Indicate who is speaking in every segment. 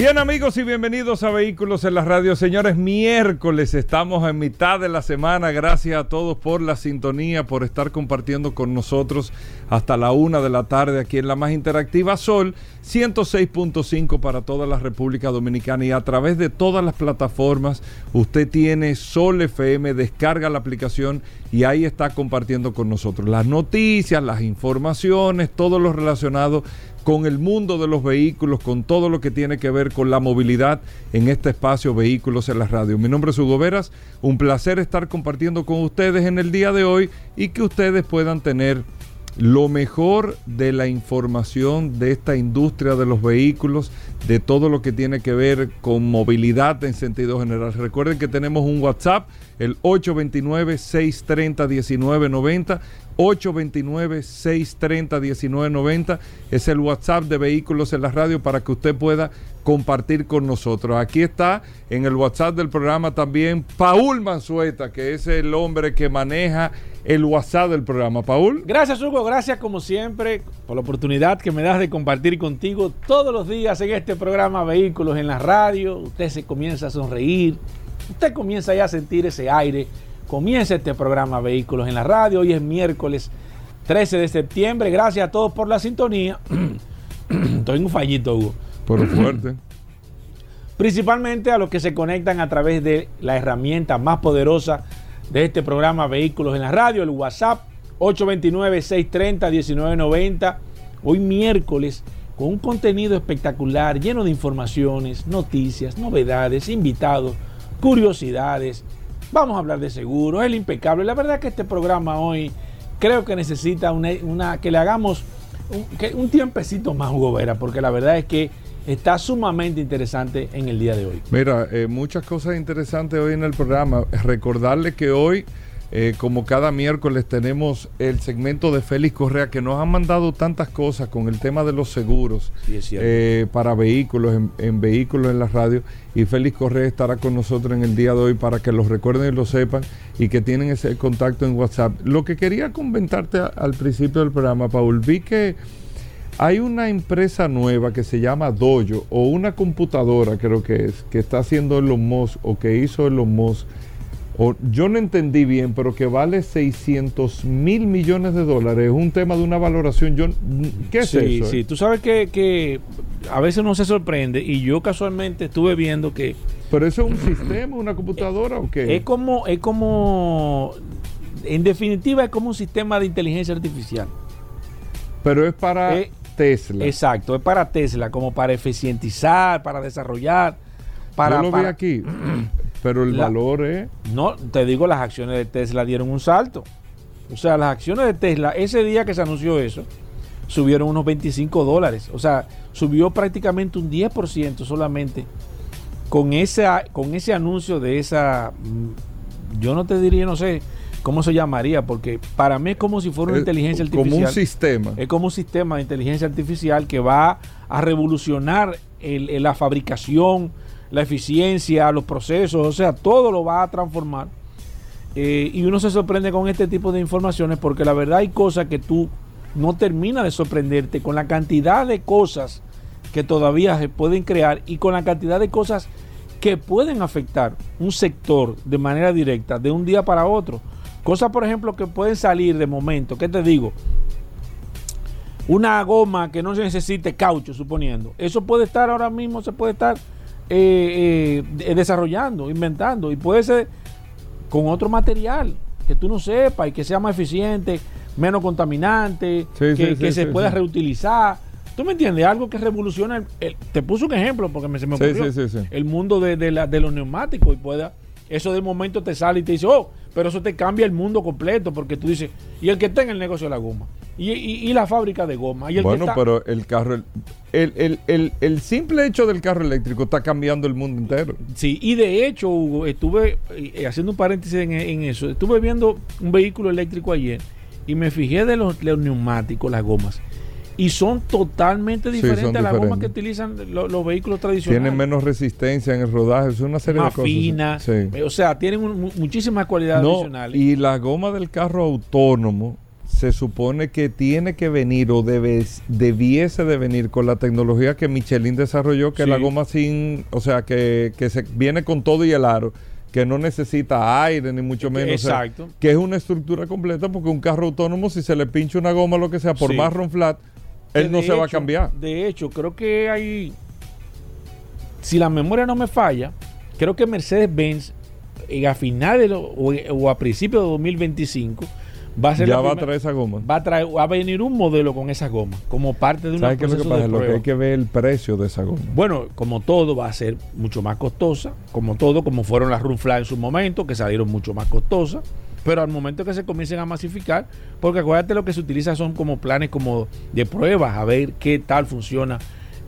Speaker 1: Bien amigos y bienvenidos a Vehículos en la Radio. Señores, miércoles estamos en mitad de la semana. Gracias a todos por la sintonía, por estar compartiendo con nosotros hasta la una de la tarde aquí en la más interactiva Sol 106.5 para toda la República Dominicana y a través de todas las plataformas usted tiene Sol FM, descarga la aplicación y ahí está compartiendo con nosotros las noticias, las informaciones, todo lo relacionado el mundo de los vehículos, con todo lo que tiene que ver con la movilidad en este espacio Vehículos en la Radio. Mi nombre es Hugo Veras, un placer estar compartiendo con ustedes en el día de hoy y que ustedes puedan tener lo mejor de la información de esta industria de los vehículos, de todo lo que tiene que ver con movilidad en sentido general. Recuerden que tenemos un WhatsApp, el 829-630-1990. 829-630-1990 es el WhatsApp de Vehículos en la Radio para que usted pueda compartir con nosotros. Aquí está en el WhatsApp del programa también Paul Manzueta, que es el hombre que maneja el WhatsApp del programa. Paul.
Speaker 2: Gracias Hugo, gracias como siempre por la oportunidad que me das de compartir contigo todos los días en este programa Vehículos en la Radio. Usted se comienza a sonreír, usted comienza ya a sentir ese aire. Comienza este programa Vehículos en la Radio. Hoy es miércoles 13 de septiembre. Gracias a todos por la sintonía. Estoy en un fallito, Hugo.
Speaker 1: Por fuerte.
Speaker 2: Principalmente a los que se conectan a través de la herramienta más poderosa de este programa Vehículos en la Radio, el WhatsApp 829-630-1990. Hoy miércoles con un contenido espectacular, lleno de informaciones, noticias, novedades, invitados, curiosidades. Vamos a hablar de seguros, el impecable. La verdad que este programa hoy creo que necesita una, que le hagamos un, tiempecito más, Hugo Vera, porque la verdad es que está sumamente interesante en el día de hoy.
Speaker 1: Mira, eh, muchas cosas interesantes hoy en el programa. Recordarle que hoy, eh, como cada miércoles, tenemos el segmento de Félix Correa, que nos ha mandado tantas cosas con el tema de los seguros eh, para vehículos, en, en, vehículos en la radio. Y Félix Correa estará con nosotros en el día de hoy para que lo recuerden y lo sepan y que tienen ese contacto en WhatsApp. Lo que quería comentarte al principio del programa, Paul, vi que hay una empresa nueva que se llama Dojo o una computadora creo que es, que está haciendo Elon Musk o que hizo Elon Musk. O, yo no entendí bien, pero que vale 600 mil millones de dólares. Es un tema de una valoración. Yo, ¿Qué es
Speaker 2: sí,
Speaker 1: eso?
Speaker 2: Sí, tú sabes que, que a veces uno se sorprende y yo casualmente estuve viendo que...
Speaker 1: ¿Pero eso es un sistema, una computadora o qué?
Speaker 2: Es como, es como, en definitiva es como un sistema de inteligencia artificial.
Speaker 1: Pero es para...
Speaker 2: Eh,
Speaker 1: Tesla.
Speaker 2: Exacto, es para Tesla, como para eficientizar, para desarrollar. Para,
Speaker 1: Yo lo
Speaker 2: para,
Speaker 1: vi aquí, pero el
Speaker 2: La-
Speaker 1: valor es...
Speaker 2: No, te digo, las acciones de Tesla dieron un salto. O sea, las acciones de Tesla, ese día que se anunció eso, subieron unos 25 dólares. O sea, subió prácticamente un 10% solamente con, esa, con ese anuncio de esa, mm, yo no te diría, no sé cómo se llamaría, porque para mí es como si fuera una
Speaker 1: es
Speaker 2: inteligencia
Speaker 1: Como
Speaker 2: artificial.
Speaker 1: un sistema.
Speaker 2: Es como un sistema de inteligencia artificial que va a revolucionar el- el- la fabricación, la eficiencia, los procesos, o sea, todo lo va a transformar. Eh, y uno se sorprende con este tipo de informaciones porque la verdad hay cosas que tú no terminas de sorprenderte con la cantidad de cosas que todavía se pueden crear y con la cantidad de cosas que pueden afectar un sector de manera directa de un día para otro. Cosas, por ejemplo, que pueden salir de momento. ¿Qué te digo? Una goma que no se necesite caucho, suponiendo. Eso puede estar ahora mismo, se puede estar eh, eh, desarrollando, inventando. Y puede ser con otro material que tú no sepas y que sea más eficiente, menos contaminante,
Speaker 1: Sí,
Speaker 2: que,
Speaker 1: sí,
Speaker 2: que
Speaker 1: sí,
Speaker 2: se pueda reutilizar. ¿Tú me entiendes? Algo que revoluciona. el- el- te puse un ejemplo porque me, se me ocurrió. El mundo de, de la- de los neumáticos y pueda. Eso de momento te sale y te dice, oh, pero eso te cambia el mundo completo porque tú dices, y el que está en el negocio de la goma, y, y- y la fábrica de goma. Y el que
Speaker 1: Bueno,
Speaker 2: está-
Speaker 1: pero el carro, el, el, el- el- el simple hecho del carro eléctrico está cambiando el mundo entero.
Speaker 2: Sí, y de hecho, Hugo, estuve eh, haciendo un paréntesis en, en eso. Estuve viendo un vehículo eléctrico ayer y me fijé de los, los neumáticos, las gomas. Y son totalmente
Speaker 1: Sí,
Speaker 2: diferentes
Speaker 1: son
Speaker 2: a las gomas
Speaker 1: diferentes.
Speaker 2: que utilizan lo- los vehículos tradicionales.
Speaker 1: Tienen menos resistencia en el rodaje, es una serie
Speaker 2: más
Speaker 1: de cosas.
Speaker 2: finas.
Speaker 1: Sí.
Speaker 2: O sea, tienen un- mu- muchísimas cualidades
Speaker 1: No,
Speaker 2: adicionales.
Speaker 1: y la goma del carro autónomo se supone que tiene que venir o debe, debiese de venir con la tecnología que Michelin desarrolló, que es la goma sin, o sea, que, que se viene con todo y el aro, que no necesita aire ni mucho menos. o sea,
Speaker 2: Exacto.
Speaker 1: que es una estructura completa porque un carro autónomo, si se le pincha una goma lo que sea, por
Speaker 2: Sí.
Speaker 1: más run flat, él no se va a cambiar.
Speaker 2: De hecho, creo que hay. Si la memoria no me falla, creo que Mercedes-Benz eh, a finales o, o a principios de 2025 va a ser
Speaker 1: Ya va a traer esa goma.
Speaker 2: va a traer va a venir un modelo con esa goma como parte de un
Speaker 1: ¿Sabes qué es lo que pasa? Lo hay que ver el precio de esa goma.
Speaker 2: Bueno, como todo va a ser mucho más costosa, como todo, como fueron las Runfly en su momento, que salieron mucho más costosas, pero al momento que se comiencen a masificar, porque acuérdate lo que se utiliza son como planes como de pruebas, a ver qué tal funciona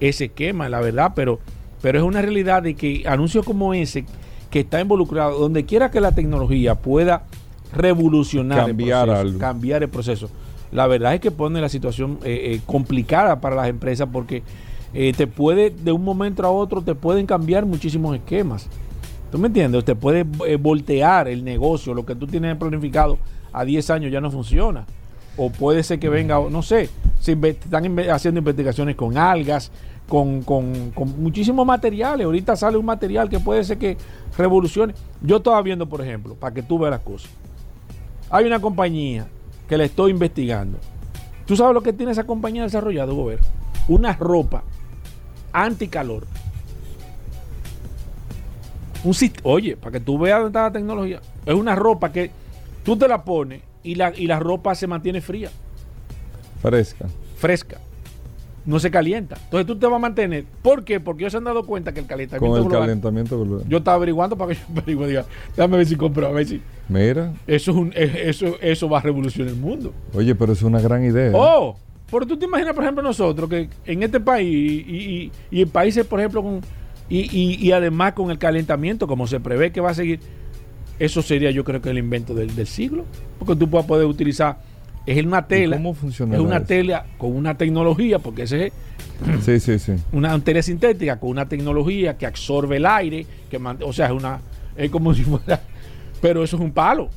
Speaker 2: ese esquema, la verdad, pero, pero es una realidad de que anuncios como ese, que está involucrado, donde quiera que la tecnología pueda revolucionar
Speaker 1: Cambiar
Speaker 2: el proceso,
Speaker 1: algo.
Speaker 2: cambiar el proceso. La verdad es que pone la situación eh, eh, complicada para las empresas porque eh, te puede, de un momento a otro, te pueden cambiar muchísimos esquemas. ¿Tú me entiendes? Te puede eh, voltear el negocio, lo que tú tienes planificado a 10 años ya no funciona. O puede ser que venga, no sé, se están haciendo investigaciones con algas, con, con, con muchísimos materiales. Ahorita sale un material que puede ser que revolucione. Yo estaba viendo, por ejemplo, para que tú veas las cosas. Hay una compañía que la estoy investigando. ¿Tú sabes lo que tiene esa compañía desarrollado, Gober? Una ropa anticalor. Un Oye, para que tú veas dónde está la tecnología. Es una ropa que tú te la pones y la, y la ropa se mantiene fría,
Speaker 1: Fresca.
Speaker 2: fresca. No se calienta. Entonces tú te vas a mantener. ¿Por qué? Porque ellos se han dado cuenta que el calentamiento
Speaker 1: Con el
Speaker 2: global-
Speaker 1: calentamiento global.
Speaker 2: Yo estaba averiguando para que yo averigüe, diga, déjame ver si compro, a ver si.
Speaker 1: Mira,
Speaker 2: Eso, es un, eh, eso, eso va a revolucionar el mundo.
Speaker 1: oye, pero es una gran idea.
Speaker 2: Oh, pero tú te imaginas, por ejemplo, nosotros que en este país y, y- y en países, por ejemplo, con, y, y- y además con el calentamiento, como se prevé que va a seguir, eso sería yo creo que el invento del, del siglo. Porque tú puedes poder utilizar, es una tela,
Speaker 1: cómo
Speaker 2: es
Speaker 1: funcionará
Speaker 2: una
Speaker 1: eso?
Speaker 2: tela con una tecnología, porque ese es
Speaker 1: Sí, sí, sí.
Speaker 2: una tela sintética con una tecnología que absorbe el aire, que o sea, es una es como si fuera, pero eso es un palo.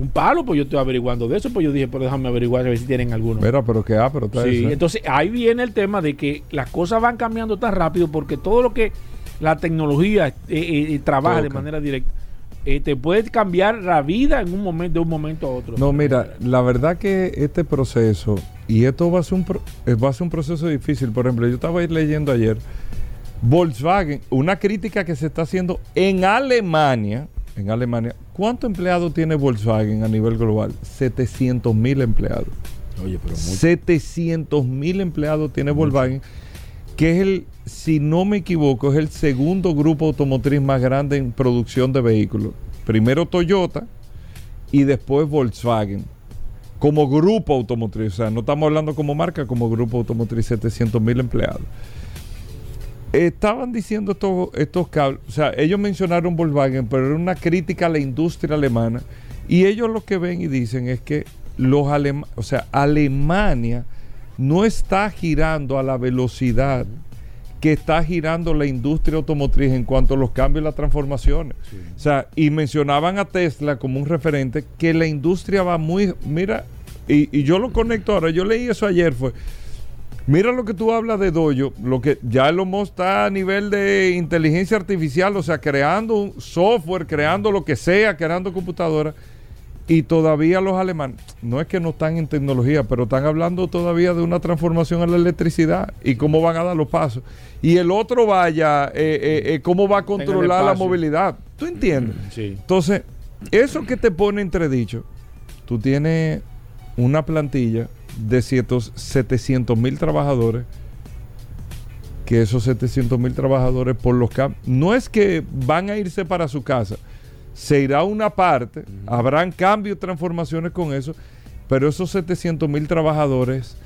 Speaker 2: Un palo, pues yo estoy averiguando de eso, pues yo dije, pero déjame averiguar a ver si tienen alguno.
Speaker 1: Mira, pero qué ah, pero está
Speaker 2: Sí,
Speaker 1: eso.
Speaker 2: entonces ahí viene el tema de que las cosas van cambiando tan rápido porque todo lo que la tecnología eh, eh, eh, trabaja de manera directa eh, te puede cambiar la vida en un momento de un momento a otro.
Speaker 1: No, mira, la verdad que este proceso, y esto va a ser un, pro- va a ser un proceso difícil. Por ejemplo, yo estaba ahí leyendo ayer, Volkswagen, una crítica que se está haciendo en Alemania, en Alemania, ¿cuántos empleados tiene Volkswagen a nivel global? 700 mil empleados.
Speaker 2: Oye, pero
Speaker 1: 700 mil empleados tiene Volkswagen, que es el, si no me equivoco, es el segundo grupo automotriz más grande en producción de vehículos. Primero Toyota y después Volkswagen. Como grupo automotriz, o sea, no estamos hablando como marca, como grupo automotriz, 700 mil empleados. Estaban diciendo estos, estos cables, o sea, ellos mencionaron Volkswagen, pero era una crítica a la industria alemana. Y ellos lo que ven y dicen es que los alem o sea, Alemania no está girando a la velocidad que está girando la industria automotriz en cuanto a los cambios y las transformaciones. O sea, y mencionaban a Tesla como un referente que la industria va muy, mira, y, y yo lo conecto ahora, yo leí eso ayer, fue, mira lo que tú hablas de Dojo, lo que ya Elon Musk está a nivel de inteligencia artificial, o sea, creando un software, creando lo que sea, creando computadoras. Y todavía los alemanes, no es que no están en tecnología, pero están hablando todavía de una transformación a la electricidad y cómo van a dar los pasos. Y el otro vaya, eh, eh, eh, cómo va a controlar la movilidad. ¿Tú entiendes?
Speaker 2: Sí.
Speaker 1: Entonces, eso que te pone entredicho, tú tienes una plantilla de 700 mil trabajadores, que esos 700 mil trabajadores por los cambios, no es que van a irse para su casa, se irá una parte, habrán cambios y transformaciones con eso, pero esos 700 mil trabajadores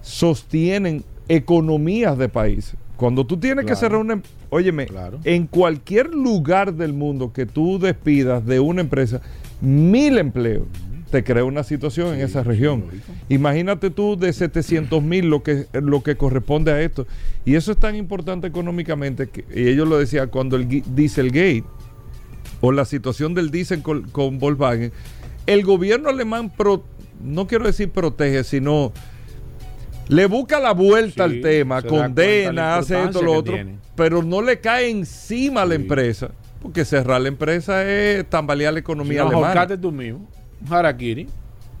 Speaker 1: sostienen economías de países. Cuando tú tienes que cerrar una... em- Óyeme,
Speaker 2: Claro.
Speaker 1: en cualquier lugar del mundo que tú despidas de una empresa, mil empleos, te crea una situación en esa región. Imagínate tú de 700 mil lo que, lo que corresponde a esto. Y eso es tan importante económicamente que y ellos lo decían cuando el Dieselgate o la situación del diésel con, con Volkswagen, el gobierno alemán, pro- no quiero decir protege, sino le busca la vuelta
Speaker 2: Sí,
Speaker 1: al tema, condena, hace esto, lo otro,
Speaker 2: tiene.
Speaker 1: pero no le cae encima a la
Speaker 2: Sí.
Speaker 1: empresa, porque cerrar la empresa es tambalear la economía
Speaker 2: No,
Speaker 1: alemana.
Speaker 2: ahorcate tú mismo. Harakiri.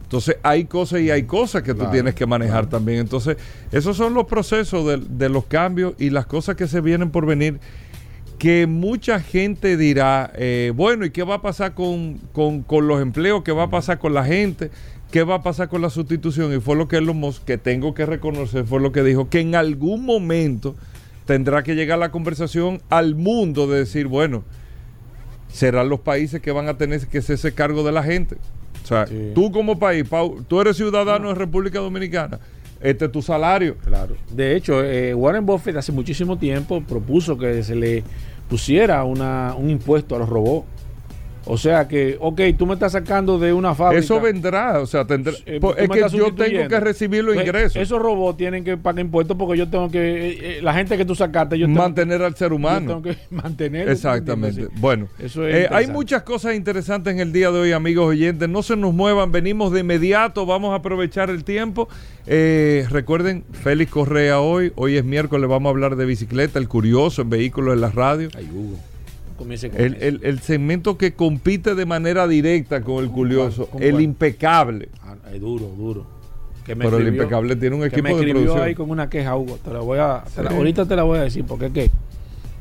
Speaker 1: Entonces hay cosas y hay cosas que tú tienes que manejar
Speaker 2: claro.
Speaker 1: también. Entonces esos son los procesos de, de los cambios y las cosas que se vienen por venir. Que mucha gente dirá, eh, bueno, ¿y qué va a pasar con, con- con los empleos? ¿Qué va a pasar con la gente? ¿Qué va a pasar con la sustitución? Y fue lo que Elon Musk, que tengo que reconocer, fue lo que dijo, que en algún momento tendrá que llegar la conversación al mundo de decir, bueno, serán los países que van a tener que hacerse cargo de la gente. O sea,
Speaker 2: Sí.
Speaker 1: tú como país, Pau, tú eres ciudadano de República Dominicana, este es tu salario.
Speaker 2: Claro. De hecho, eh, Warren Buffett hace muchísimo tiempo propuso que se le pusiera una, un impuesto a los robots. O sea que, ok, tú me estás sacando de una fábrica.
Speaker 1: Eso vendrá, o sea, tendrá,
Speaker 2: Eh,
Speaker 1: es que yo tengo que recibir los
Speaker 2: Pues,
Speaker 1: ingresos,
Speaker 2: Esos robots tienen que pagar impuestos porque yo tengo que. eh, eh, la gente que tú sacaste, yo tengo,
Speaker 1: mantener al ser
Speaker 2: yo
Speaker 1: humano.
Speaker 2: tengo que mantener.
Speaker 1: Exactamente. Bueno,
Speaker 2: Eso es
Speaker 1: eh, hay muchas cosas interesantes en el día de hoy, amigos oyentes. No se nos muevan, venimos de inmediato, vamos a aprovechar el tiempo. Eh, recuerden, Félix Correa hoy, hoy es miércoles, vamos a hablar de bicicleta, el curioso en vehículos en la radio.
Speaker 2: Ay, Hugo. Comience con
Speaker 1: El, el- el segmento que compite de manera directa con el curioso,
Speaker 2: ¿Con
Speaker 1: el impecable.
Speaker 2: Ah, es duro, duro. Que me
Speaker 1: Pero el impecable tiene un
Speaker 2: que
Speaker 1: equipo
Speaker 2: me
Speaker 1: de
Speaker 2: escribió
Speaker 1: producción.
Speaker 2: ahí con una queja, Hugo. Te la voy a, te la-
Speaker 1: Sí.
Speaker 2: ahorita te la voy a decir, porque es que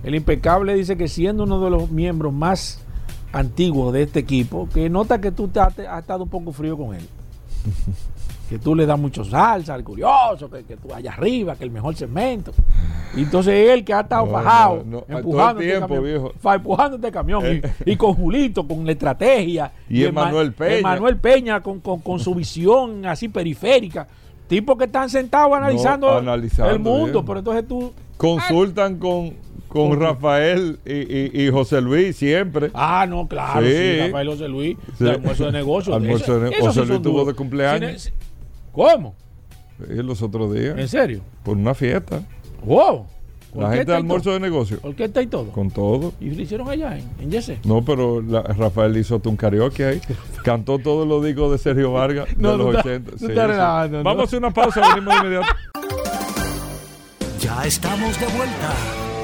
Speaker 2: el impecable dice que siendo uno de los miembros más antiguos de este equipo, que nota que tú te has, te has estado un poco frío con él. que tú le das mucho salsa al curioso, que, que tú allá arriba, que el mejor segmento. Y entonces él que ha estado
Speaker 1: No, el
Speaker 2: empujando, este
Speaker 1: tiempo,
Speaker 2: camión, fa- empujando este camión, y, y con Julito, con la estrategia.
Speaker 1: Y
Speaker 2: Ema-
Speaker 1: Emanuel Peña.
Speaker 2: Emanuel Peña con, con- con su visión así periférica. Tipos que están sentados analizando,
Speaker 1: analizando,
Speaker 2: el mundo,
Speaker 1: bien.
Speaker 2: pero entonces tú.
Speaker 1: Consultan con, con Rafael y, y- y José Luis siempre.
Speaker 2: Ah, no, claro,
Speaker 1: Sí.
Speaker 2: sí, Rafael José Luis,
Speaker 1: Sí.
Speaker 2: de almuerzo de negocio.
Speaker 1: Almuerzo de ne-
Speaker 2: esos
Speaker 1: José Luis tuvo de cumpleaños.
Speaker 2: ¿Cómo?
Speaker 1: Y los otros días,
Speaker 2: ¿En serio?
Speaker 1: por una fiesta.
Speaker 2: ¡Wow!
Speaker 1: La gente de almuerzo de negocio.
Speaker 2: Orquesta y todo.
Speaker 1: Con todo.
Speaker 2: Y lo hicieron allá en, en Yese.
Speaker 1: No, pero la- Rafael hizo hasta un karaoke ahí. Cantó todos los discos de Sergio Vargas
Speaker 2: No,
Speaker 1: de los
Speaker 2: estás-
Speaker 1: 80.
Speaker 2: tú
Speaker 1: Sí,
Speaker 2: relajando, ¿no?
Speaker 1: Vamos a hacer una pausa, venimos de inmediato.
Speaker 3: Ya estamos de vuelta.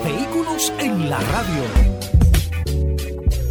Speaker 3: Vehículos en la radio.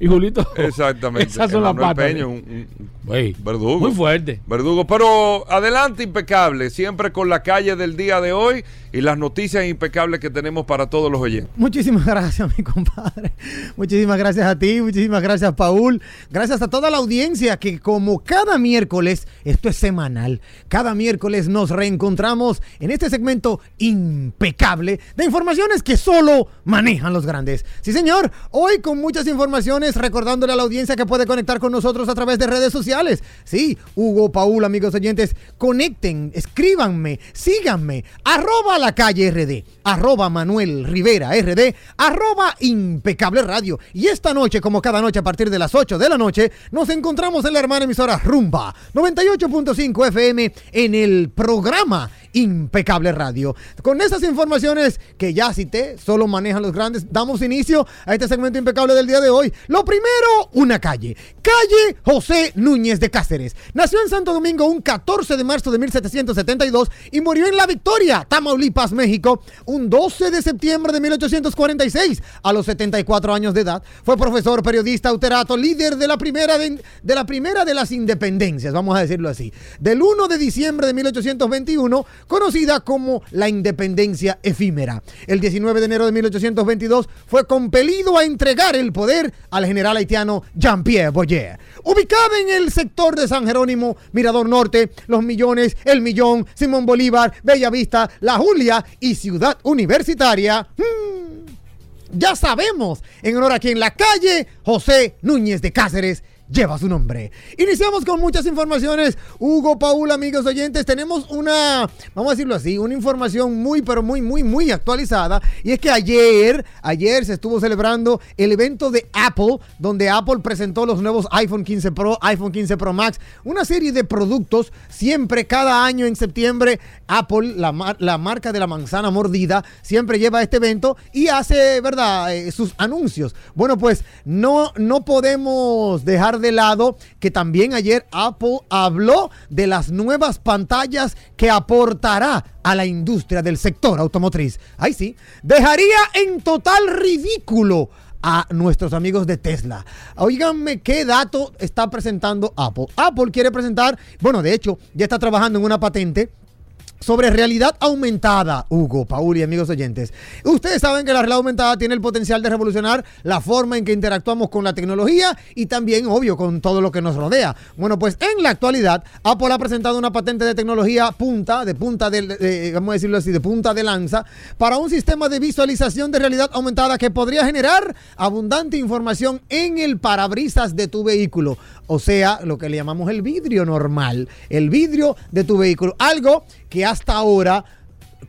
Speaker 2: Y Julito.
Speaker 1: Exactamente.
Speaker 2: Esas son las patas.
Speaker 1: Peña, un- un- verdugo.
Speaker 2: Muy fuerte.
Speaker 1: Verdugo, pero adelante impecable, siempre con la calle del día de hoy y las noticias impecables que tenemos para todos los oyentes.
Speaker 4: Muchísimas gracias, mi compadre. Muchísimas gracias a ti, muchísimas gracias, Paul. Gracias a toda la audiencia que como cada miércoles, esto es semanal, cada miércoles nos reencontramos en este segmento impecable de informaciones que solo manejan los grandes. Sí, señor, hoy con muchas informaciones, recordándole a la audiencia que puede conectar con nosotros a través de redes sociales. Sí, Hugo, Paul, amigos oyentes, conecten, escríbanme, síganme, arroba la calle RD, arroba Manuel Rivera RD, arroba impecable radio. Y esta noche, como cada noche a partir de las 8 de la noche, nos encontramos en la hermana emisora Rumba 98.5 FM en el programa Impecable Radio. Con esas informaciones que ya cité, solo manejan los grandes, damos inicio a este segmento impecable del día de hoy. Primero, una calle. Calle José Núñez de Cáceres. Nació en Santo Domingo un 14 de marzo de 1772 y murió en La Victoria, Tamaulipas, México, un 12 de septiembre de 1846 a los 74 años de edad. Fue profesor, periodista, autorato, líder de la primera de, de la primera de las independencias, vamos a decirlo así. Del 1 de diciembre de 1821, conocida como la independencia efímera. El 19 de enero de 1822 fue compelido a entregar el poder al general haitiano Jean-Pierre Boyer. Ubicada en el sector de San Jerónimo, Mirador Norte, Los Millones, El Millón, Simón Bolívar, Bella Vista, La Julia y Ciudad Universitaria. hmm, ya sabemos, en honor a quien la calle José Núñez de Cáceres lleva su nombre. Iniciamos con muchas informaciones. Hugo, Paul, amigos oyentes, tenemos una, vamos a decirlo así, una información muy, pero muy, muy, muy actualizada. Y es que ayer, ayer se estuvo celebrando el evento de Apple, donde Apple presentó los nuevos iPhone 15 Pro, iPhone 15 Pro Max, una serie de productos. Siempre, cada año en septiembre, Apple, la, la marca de la manzana mordida, siempre lleva este evento y hace, ¿verdad?, Eh, sus anuncios. Bueno, pues no, no podemos dejar de lado que también ayer Apple habló de las nuevas pantallas que aportará a la industria del sector automotriz. Ahí sí, dejaría en total ridículo a nuestros amigos de Tesla. Oíganme qué dato está presentando Apple. Apple quiere presentar, bueno, de hecho, ya está trabajando en una patente sobre realidad aumentada, Hugo, Paul y amigos oyentes. Ustedes saben que la realidad aumentada tiene el potencial de revolucionar la forma en que interactuamos con la tecnología y también, obvio, con todo lo que nos rodea. Bueno, pues en la actualidad, Apple ha presentado una patente de tecnología punta, de punta de, vamos a decirlo así, de punta de lanza, para un sistema de visualización de realidad aumentada que podría generar abundante información en el parabrisas de tu vehículo. O sea, lo que le llamamos el vidrio normal, el vidrio de tu vehículo. Algo que hasta ahora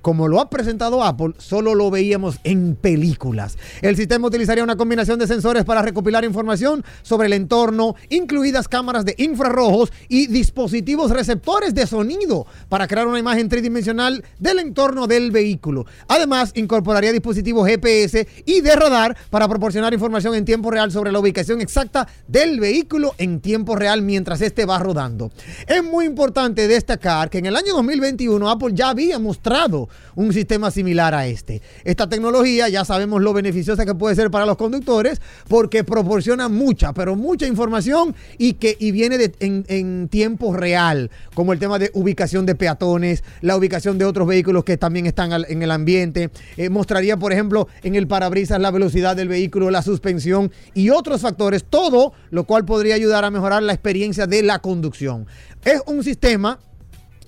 Speaker 4: como lo ha presentado Apple, solo lo veíamos en películas. El sistema utilizaría una combinación de sensores para recopilar información sobre el entorno, incluidas cámaras de infrarrojos y dispositivos receptores de sonido para crear una imagen tridimensional del entorno del vehículo. Además, incorporaría dispositivos GPS y de radar para proporcionar información en tiempo real sobre la ubicación exacta del vehículo en tiempo real mientras este va rodando. Es muy importante destacar que en el año 2021 Apple ya había mostrado un sistema similar a este. Esta tecnología ya sabemos lo beneficiosa que puede ser para los conductores porque proporciona mucha, pero mucha información y que y viene en, en tiempo real, como el tema de ubicación de peatones, la ubicación de otros vehículos que también están en el ambiente. Eh, mostraría, por ejemplo, en el parabrisas la velocidad del vehículo, la suspensión y otros factores, todo lo cual podría ayudar a mejorar la experiencia de la conducción. Es un sistema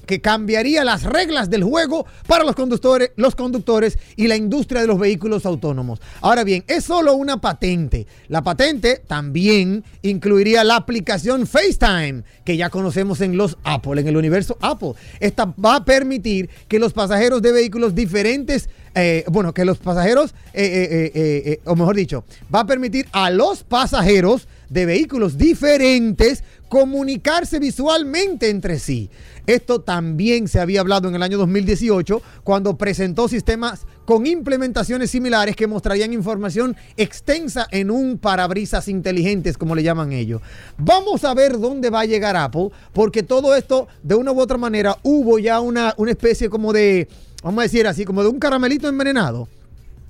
Speaker 4: que cambiaría las reglas del juego para los conductores, los conductores y la industria de los vehículos autónomos. Ahora bien, es solo una patente. La patente también incluiría la aplicación FaceTime, que ya conocemos en los Apple, en el universo Apple. Esta va a permitir que los pasajeros de vehículos diferentes eh, bueno, que los pasajeros, eh, eh, o mejor dicho, va a permitir a los pasajeros de vehículos diferentes comunicarse visualmente entre sí. Esto también se había hablado en el año 2018 cuando presentó sistemas con implementaciones similares que mostrarían información extensa en un parabrisas inteligentes, como le llaman ellos. Vamos a ver dónde va a llegar Apple, porque todo esto, de una u otra manera, hubo ya una, una especie como de, vamos a decir así, como de un caramelito envenenado.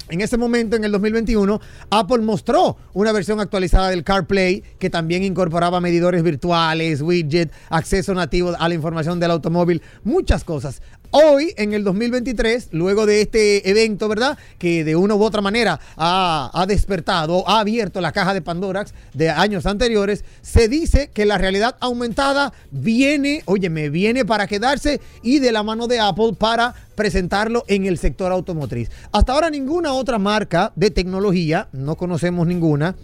Speaker 4: En ese momento, en el 2021, Apple mostró una versión actualizada del CarPlay que también incorporaba medidores virtuales, widget, acceso nativo a la información del automóvil, muchas cosas. Hoy, en el 2023, luego de este evento, ¿verdad? Que de una u otra manera ha, despertado, ha abierto la caja de Pandorax de años anteriores, se dice que la realidad aumentada viene, oye, me viene para quedarse y de la mano de Apple para presentarlo en el sector automotriz. Hasta ahora ninguna otra marca de tecnología, no conocemos ninguna,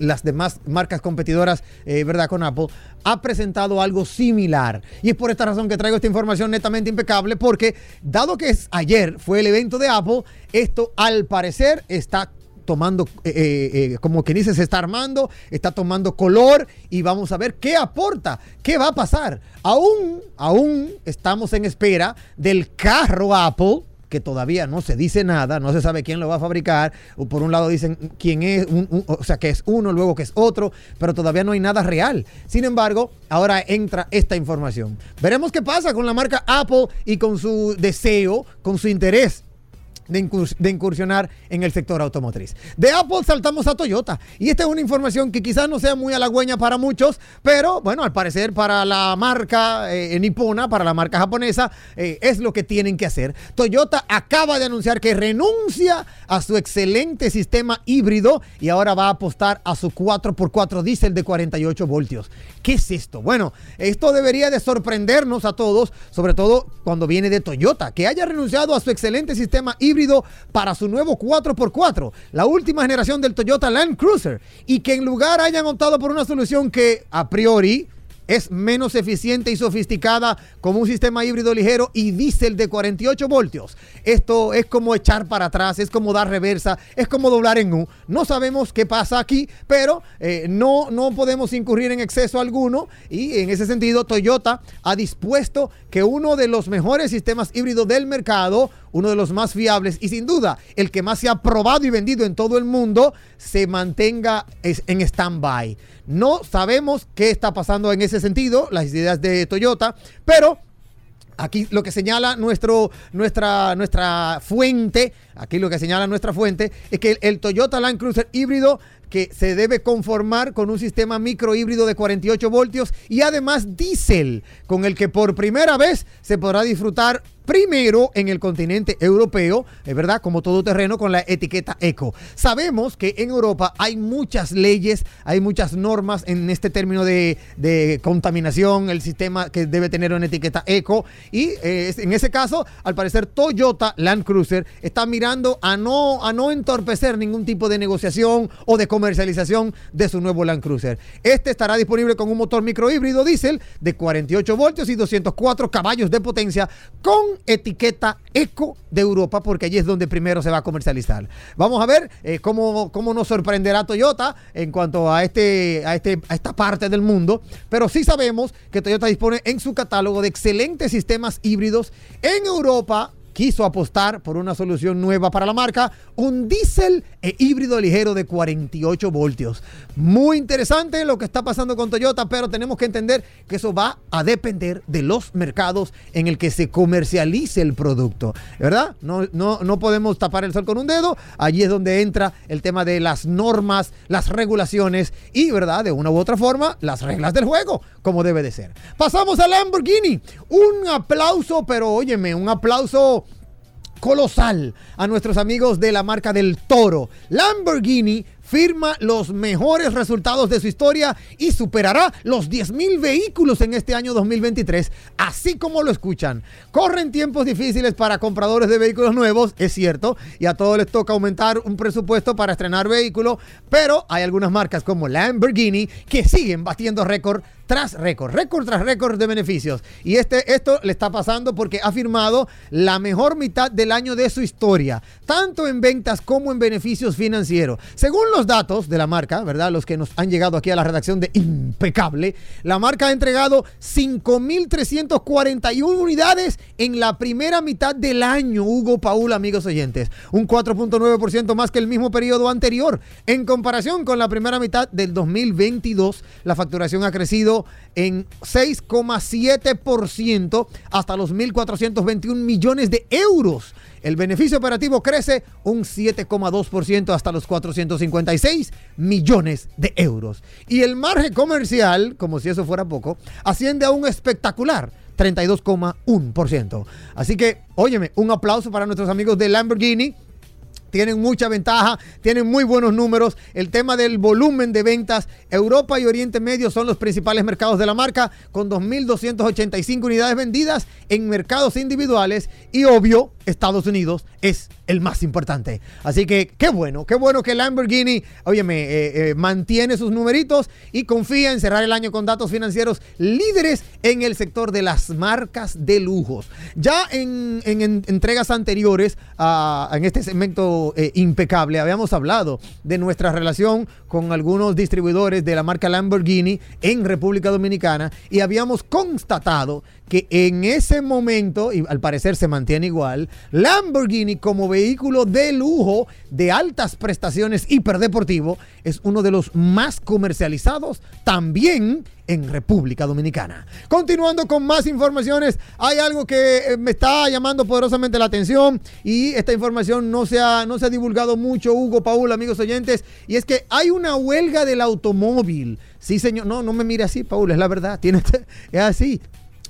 Speaker 4: las demás marcas competidoras, eh, ¿verdad? Con Apple, ha presentado algo similar. Y es por esta razón que traigo esta información netamente impecable, porque dado que es ayer fue el evento de Apple, esto al parecer está tomando, eh, eh, como que dice, se está armando, está tomando color y vamos a ver qué aporta, qué va a pasar. Aún, aún estamos en espera del carro Apple que todavía no se dice nada, no se sabe quién lo va a fabricar. O por un lado dicen quién es, o sea, que es uno, luego que es otro, pero todavía no hay nada real. Sin embargo, ahora entra esta información. Veremos qué pasa con la marca Apple y con su deseo, con su interés de, incurs- de incursionar en el sector automotriz. De Apple saltamos a Toyota. Y esta es una información que quizás no sea muy halagüeña para muchos, pero bueno, al parecer para la marca eh, nipona, para la marca japonesa, eh, es lo que tienen que hacer. Toyota acaba de anunciar que renuncia a su excelente sistema híbrido y ahora va a apostar a su 4x4 diésel de 48 voltios. ¿Qué es esto? Bueno, esto debería de sorprendernos a todos, sobre todo cuando viene de Toyota, que haya renunciado a su excelente sistema híbrido para su nuevo 4x4, la última generación del Toyota Land Cruiser, y que en lugar hayan optado por una solución que a priori es menos eficiente y sofisticada como un sistema híbrido ligero y diésel de 48 voltios. Esto es como echar para atrás, es como dar reversa, es como doblar en U. No sabemos qué pasa aquí, pero eh, no, no podemos incurrir en exceso alguno y en ese sentido Toyota ha dispuesto que uno de los mejores sistemas híbridos del mercado, uno de los más fiables y sin duda el que más se ha probado y vendido en todo el mundo, se mantenga en stand-by. No sabemos qué está pasando en ese sentido, las ideas de Toyota, pero Aquí lo que señala nuestra, nuestra fuente, aquí lo que señala nuestra fuente, es que el, el Toyota Land Cruiser híbrido que se debe conformar con un sistema micro híbrido de 48 voltios y además diésel, con el que por primera vez se podrá disfrutar primero en el continente europeo, es verdad, como todo terreno con la etiqueta eco. Sabemos que en Europa hay muchas leyes, hay muchas normas en este término de, contaminación, el sistema que debe tener una etiqueta eco y eh, en ese caso, al parecer Toyota Land Cruiser está mirando a no, a no entorpecer ningún tipo de negociación o de comercialización de su nuevo Land Cruiser. Este estará disponible con un motor microhíbrido diésel de 48 voltios y 204 caballos de potencia con etiqueta eco de Europa porque allí es donde primero se va a comercializar. Vamos a ver eh, cómo, cómo nos sorprenderá Toyota en cuanto a, este, a, este, a esta parte del mundo, pero sí sabemos que Toyota dispone en su catálogo de excelentes sistemas híbridos en Europa quiso apostar por una solución nueva para la marca, un diésel e híbrido ligero de 48 voltios. Muy interesante lo que está pasando con Toyota, pero tenemos que entender que eso va a depender de los mercados en el que se comercialice el producto, ¿verdad? No, no, no podemos tapar el sol con un dedo, allí es donde entra el tema de las normas, las regulaciones y, ¿verdad? De una u otra forma, las reglas del juego, como debe de ser. Pasamos a Lamborghini. Un aplauso, pero óyeme, un aplauso colosal a nuestros amigos de la marca del Toro. Lamborghini firma los mejores resultados de su historia y superará los 10.000 vehículos en este año 2023, así como lo escuchan. Corren tiempos difíciles para compradores de vehículos nuevos, es cierto, y a todos les toca aumentar un presupuesto para estrenar vehículos, pero hay algunas marcas como Lamborghini que siguen batiendo récord tras récord, récord tras récord de beneficios. Y este, esto le está pasando porque ha firmado la mejor mitad del año de su historia, tanto en ventas como en beneficios financieros. Según los datos de la marca, ¿verdad? Los que nos han llegado aquí a la redacción de Impecable, la marca ha entregado 5.341 unidades en la primera mitad del año, Hugo Paul, amigos oyentes. Un 4.9% más que el mismo periodo anterior. En comparación con la primera mitad del 2022, la facturación ha crecido en 6,7% hasta los 1.421 millones de euros. El beneficio operativo crece un 7,2% hasta los 456 millones de euros. Y el margen comercial, como si eso fuera poco, asciende a un espectacular 32,1%. Así que, óyeme, un aplauso para nuestros amigos de Lamborghini tienen mucha ventaja, tienen muy buenos números. El tema del volumen de ventas, Europa y Oriente Medio son los principales mercados de la marca, con 2.285 unidades vendidas en mercados individuales y obvio, Estados Unidos es el más importante. Así que qué bueno, qué bueno que Lamborghini, óyeme, eh, eh, mantiene sus numeritos y confía en cerrar el año con datos financieros líderes en el sector de las marcas de lujos. Ya en, en- en entregas anteriores, en este segmento eh, impecable. Habíamos hablado de nuestra relación con algunos distribuidores de la marca Lamborghini en República Dominicana y habíamos constatado que en ese momento, y al parecer se mantiene igual, Lamborghini como vehículo de lujo de altas prestaciones hiperdeportivo es uno de los más comercializados también en República Dominicana. Continuando con más informaciones, hay algo que eh, me está llamando poderosamente la atención y esta información no se ha, no se ha divulgado mucho, Hugo, Paul, amigos oyentes, y es que hay una huelga del automóvil. Sí, señor, no, no me mire así, Paul, es la verdad, tiene, es así.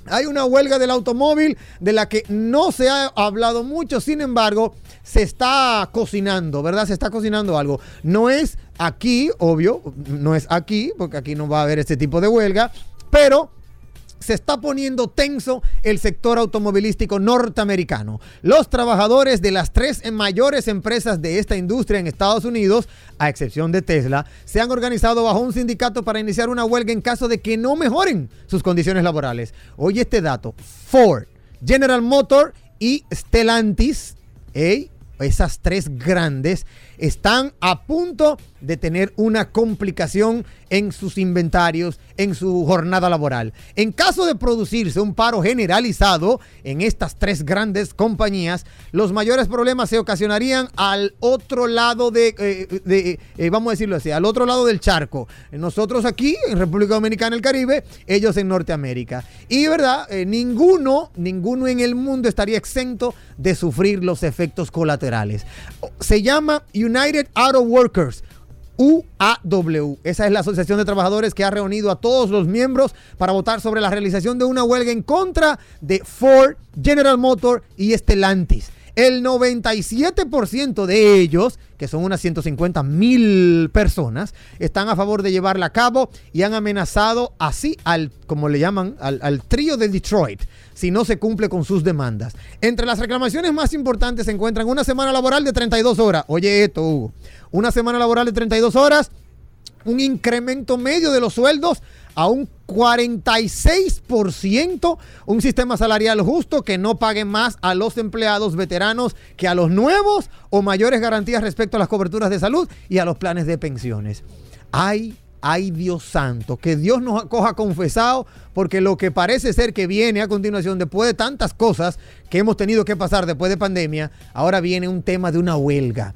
Speaker 4: Hay una huelga del automóvil de la que no se ha hablado mucho, sin embargo, se está cocinando, ¿verdad? Se está cocinando algo. No es aquí, obvio, no es aquí, porque aquí no va a haber este tipo de huelga, pero se está poniendo tenso el sector automovilístico norteamericano. Los trabajadores de las tres mayores empresas de esta industria en Estados Unidos, a excepción de Tesla, se han organizado bajo un sindicato para iniciar una huelga en caso de que no mejoren sus condiciones laborales. Oye este dato, Ford, General Motor y Stellantis, esas tres grandes, están a punto de tener una complicación en sus inventarios, en su jornada laboral. En caso de producirse un paro generalizado en estas tres grandes compañías, los mayores problemas se ocasionarían al otro lado de, eh, eh, vamos a decirlo así, al otro lado del charco. Nosotros aquí en República Dominicana, el Caribe, ellos en Norteamérica. Y verdad, eh, ninguno, ninguno en el mundo estaría exento de sufrir los efectos colaterales. Se llama United Auto Workers. UAW. Esa es la Asociación de Trabajadores que ha reunido a todos los miembros para votar sobre la realización de una huelga en contra de Ford, General Motor y Stellantis. El 97% de ellos, que son unas 150 mil personas, están a favor de llevarla a cabo y han amenazado así al, como le llaman, al trío de Detroit si no se cumple con sus demandas. Entre las reclamaciones más importantes se encuentran una semana laboral de 32 horas. Oye esto, Hugo. Una semana laboral de 32 horas, un incremento medio de los sueldos a un 46%, un sistema salarial justo que no pague más a los empleados veteranos que a los nuevos o mayores garantías respecto a las coberturas de salud y a los planes de pensiones. Ay, ay Dios santo, que Dios nos acoja confesado, porque lo que parece ser que viene a continuación, después de tantas cosas que hemos tenido que pasar después de pandemia, ahora viene un tema de una huelga.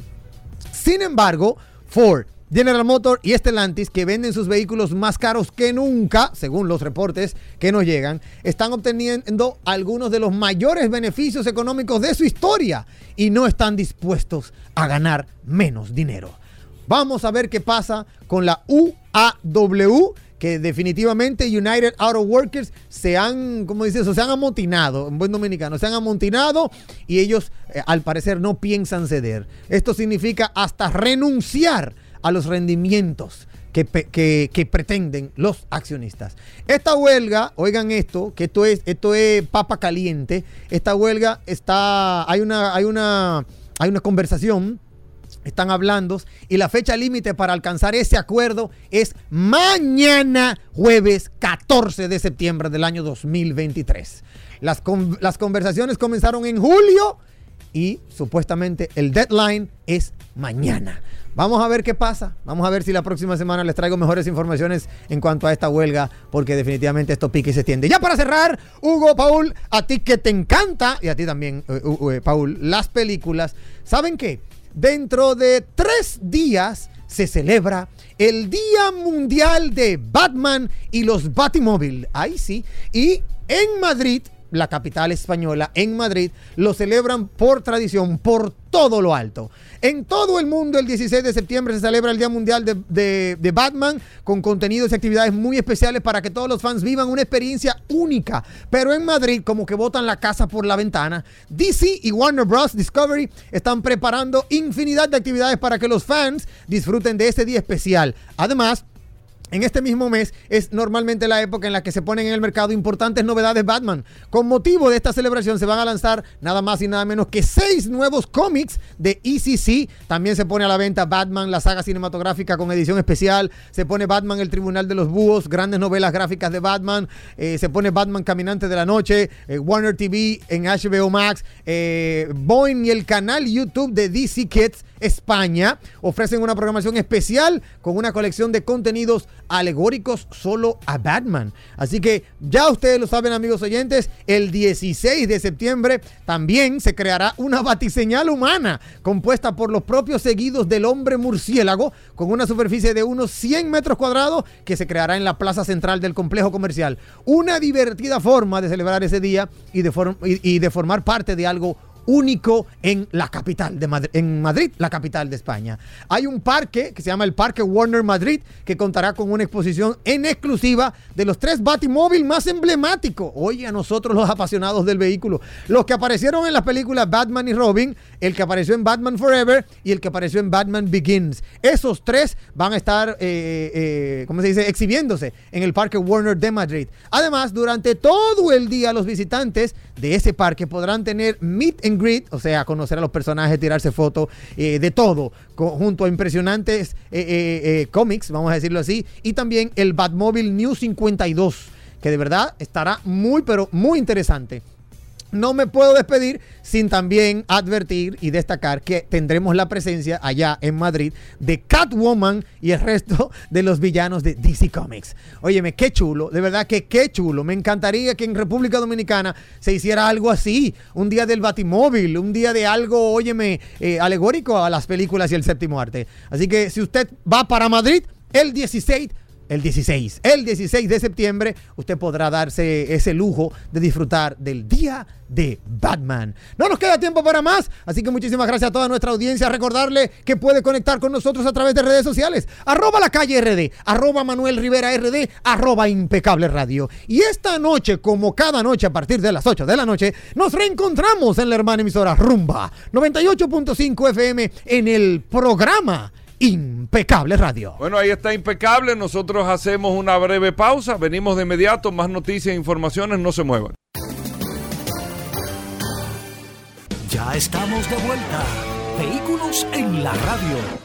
Speaker 4: Sin embargo, Ford, General Motors y Stellantis, que venden sus vehículos más caros que nunca, según los reportes que nos llegan, están obteniendo algunos de los mayores beneficios económicos de su historia y no están dispuestos a ganar menos dinero. Vamos a ver qué pasa con la UAW, que definitivamente United Auto Workers se han, como se han amotinado, en buen dominicano, se han amotinado y ellos eh, al parecer no piensan ceder. Esto significa hasta renunciar a los rendimientos que, que, que, pretenden los accionistas. Esta huelga, oigan esto, que esto es, esto es papa caliente. Esta huelga está, hay una, hay una, hay una conversación están hablando y la fecha límite para alcanzar ese acuerdo es mañana jueves 14 de septiembre del año 2023. Las, las conversaciones comenzaron en julio y supuestamente el deadline es mañana. Vamos a ver qué pasa. Vamos a ver si la próxima semana les traigo mejores informaciones en cuanto a esta huelga, porque definitivamente esto pique y se extiende. Ya para cerrar, Hugo, Paul, a ti que te encanta, y a ti también, uh, uh, Paul, las películas, ¿saben qué? Dentro de tres días se celebra el Día Mundial de Batman y los Batimóvil. Ahí sí. Y en Madrid, la capital española, en Madrid, lo celebran por tradición, por todo lo alto. En todo el mundo, el 16 de septiembre se celebra el Día Mundial de, Batman con contenidos y actividades muy especiales para que todos los fans vivan una experiencia única. Pero en Madrid, como que botan la casa por la ventana, DC y Warner Bros. Discovery están preparando infinidad de actividades para que los fans disfruten de este día especial. Además, en este mismo mes es normalmente la época en la que se ponen en el mercado importantes novedades Batman. Con motivo de esta celebración se van a lanzar nada más y nada menos que seis nuevos cómics de ECC. También se pone a la venta Batman, la saga cinematográfica con edición especial. Se pone Batman, el Tribunal de los Búhos, grandes novelas gráficas de Batman. Eh, se pone Batman Caminante de la Noche, eh, Warner TV en HBO Max, eh, Boeing y el canal YouTube de DC Kids España ofrecen una programación especial con una colección de contenidos alegóricos solo a Batman. Así que ya ustedes lo saben amigos oyentes, el 16 de septiembre también se creará una batiseñal humana compuesta por los propios seguidos del hombre murciélago con una superficie de unos 100 metros cuadrados que se creará en la plaza central del complejo comercial. Una divertida forma de celebrar ese día y de, y, y de formar parte de algo único en la capital de Madrid, en Madrid, la capital de España. Hay un parque que se llama el Parque Warner Madrid que contará con una exposición en exclusiva de los tres Batimóvil más emblemáticos. Oye, a nosotros los apasionados del vehículo, los que aparecieron en las películas Batman y Robin, el que apareció en Batman Forever y el que apareció en Batman Begins. Esos tres van a estar, eh, eh, ¿cómo se dice?, exhibiéndose en el Parque Warner de Madrid. Además, durante todo el día los visitantes de ese parque podrán tener meet and greet, o sea, conocer a los personajes, tirarse fotos, eh, de todo, junto a impresionantes cómics, vamos a decirlo así, y también el Batmobile New 52, que de verdad estará muy, pero muy interesante no me puedo despedir sin también advertir y destacar que tendremos la presencia allá en Madrid de Catwoman y el resto de los villanos de DC Comics. Óyeme, qué chulo, de verdad que qué chulo. Me encantaría que en República Dominicana se hiciera algo así, un día del Batimóvil, un día de algo, óyeme, eh, alegórico a las películas y el séptimo arte. Así que si usted va para Madrid, el 16 el 16. El 16 de septiembre usted podrá darse ese lujo de disfrutar del día de Batman. No nos queda tiempo para más, así que muchísimas gracias a toda nuestra audiencia. Recordarle que puede conectar con nosotros a través de redes sociales. Arroba la calle RD, arroba Manuel Rivera RD, arroba impecable radio. Y esta noche, como cada noche a partir de las 8 de la noche, nos reencontramos en la hermana emisora Rumba 98.5 FM en el programa Impecable Radio.
Speaker 1: Bueno, ahí está Impecable. Nosotros hacemos una breve pausa. Venimos de inmediato. Más noticias e informaciones. No se muevan.
Speaker 3: Ya estamos de vuelta. Vehículos en la radio.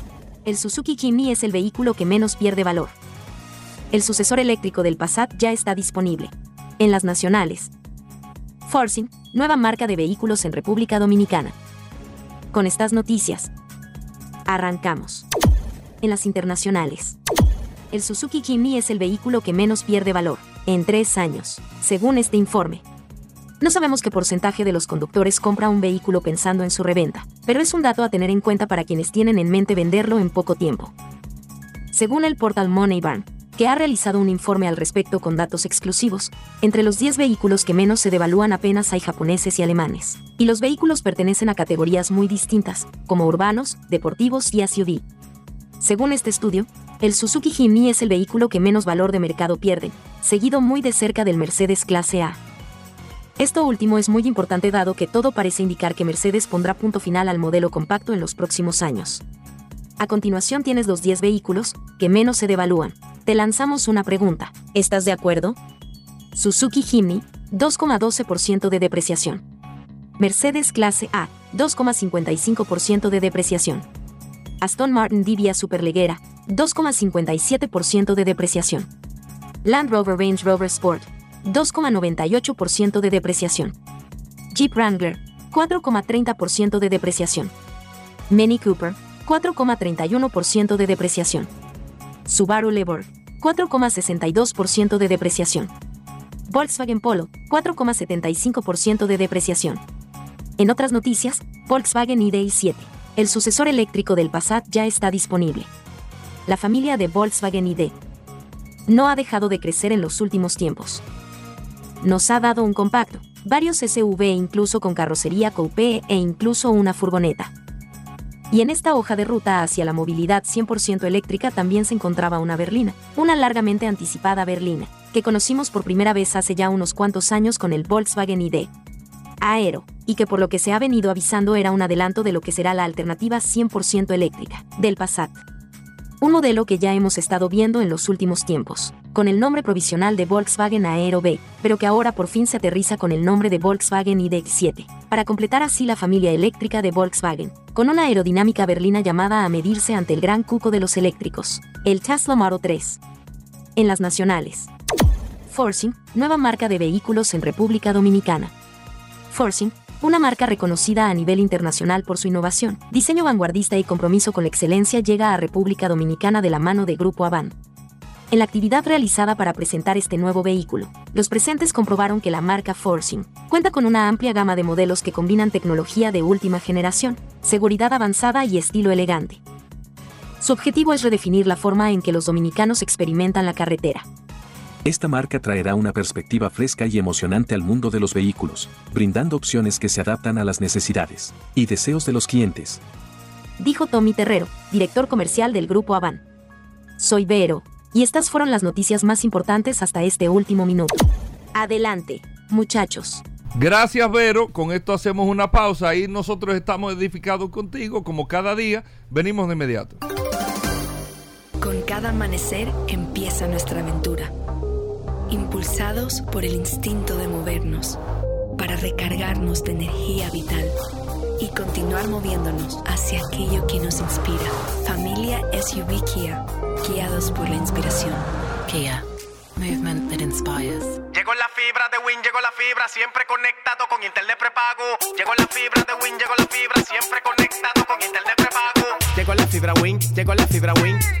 Speaker 5: el Suzuki Kimi es el vehículo que menos pierde valor. El sucesor eléctrico del Passat ya está disponible. En las nacionales. Forcing, nueva marca de vehículos en República Dominicana. Con estas noticias, Arrancamos. En las internacionales. El Suzuki Kimi es el vehículo que menos pierde valor, en tres años, según este informe. No sabemos qué porcentaje de los conductores compra un vehículo pensando en su reventa, pero es un dato a tener en cuenta para quienes tienen en mente venderlo en poco tiempo. Según el portal Moneybarn, que ha realizado un informe al respecto con datos exclusivos, entre los 10 vehículos que menos se devalúan apenas hay japoneses y alemanes, y los vehículos pertenecen a categorías muy distintas, como urbanos, deportivos y SUV. Según este estudio, el Suzuki Jimny es el vehículo que menos valor de mercado pierde, seguido muy de cerca del Mercedes Clase A. Esto último es muy importante dado que todo parece indicar que Mercedes pondrá punto final al modelo compacto en los próximos años. A continuación tienes los 10 vehículos que menos se devalúan. Te lanzamos una pregunta. ¿Estás de acuerdo? Suzuki Jimny, 2,12% de depreciación. Mercedes Clase A, 2,55% de depreciación. Aston Martin Divia Superleggera, 2,57% de depreciación. Land Rover Range Rover Sport, 2,98% de depreciación. Jeep Wrangler, 4,30% de depreciación. Mini Cooper, 4,31% de depreciación. Subaru Levorg, 4,62% de depreciación. Volkswagen Polo, 4,75% de depreciación. En otras noticias, Volkswagen ID7, el sucesor eléctrico del Passat ya está disponible. la familia de Volkswagen ID. No ha dejado de crecer en los últimos tiempos. Nos ha dado un compacto, varios SUV incluso con carrocería coupe e incluso una furgoneta. Y en esta hoja de ruta hacia la movilidad 100% eléctrica también se encontraba una berlina, una largamente anticipada berlina, que conocimos por primera vez hace ya unos cuantos años con el Volkswagen ID. Aero, y que por lo que se ha venido avisando era un adelanto de lo que será la alternativa 100% eléctrica, del Passat un modelo que ya hemos estado viendo en los últimos tiempos, con el nombre provisional de Volkswagen Aero B, pero que ahora por fin se aterriza con el nombre de Volkswagen ID7, para completar así la familia eléctrica de Volkswagen, con una aerodinámica berlina llamada a medirse ante el gran cuco de los eléctricos, el Tesla Model 3. En las nacionales. Forcing, nueva marca de vehículos en República Dominicana. Forcing, una marca reconocida a nivel internacional por su innovación, diseño vanguardista y compromiso con la excelencia llega a República Dominicana de la mano de Grupo Avan. En la actividad realizada para presentar este nuevo vehículo, los presentes comprobaron que la marca Forcing cuenta con una amplia gama de modelos que combinan tecnología de última generación, seguridad avanzada y estilo elegante. Su objetivo es redefinir la forma en que los dominicanos experimentan la carretera,
Speaker 6: esta marca traerá una perspectiva fresca y emocionante al mundo de los vehículos, brindando opciones que se adaptan a las necesidades y deseos de los clientes.
Speaker 5: Dijo Tommy Terrero, director comercial del grupo Avan. Soy Vero, y estas fueron las noticias más importantes hasta este último minuto. Adelante, muchachos.
Speaker 1: Gracias, Vero. Con esto hacemos una pausa y nosotros estamos edificados contigo, como cada día. Venimos de inmediato.
Speaker 7: Con cada amanecer empieza nuestra aventura impulsados por el instinto de movernos, para recargarnos de energía vital y continuar moviéndonos hacia aquello que nos inspira. Familia SUV Kia, guiados por la inspiración.
Speaker 8: Kia, movement that inspires.
Speaker 9: Llegó la fibra de Win, llegó la fibra, siempre conectado con internet prepago. Llegó la fibra de Win, llegó la fibra, siempre conectado con internet prepago. Llegó la fibra Win, llegó la fibra Win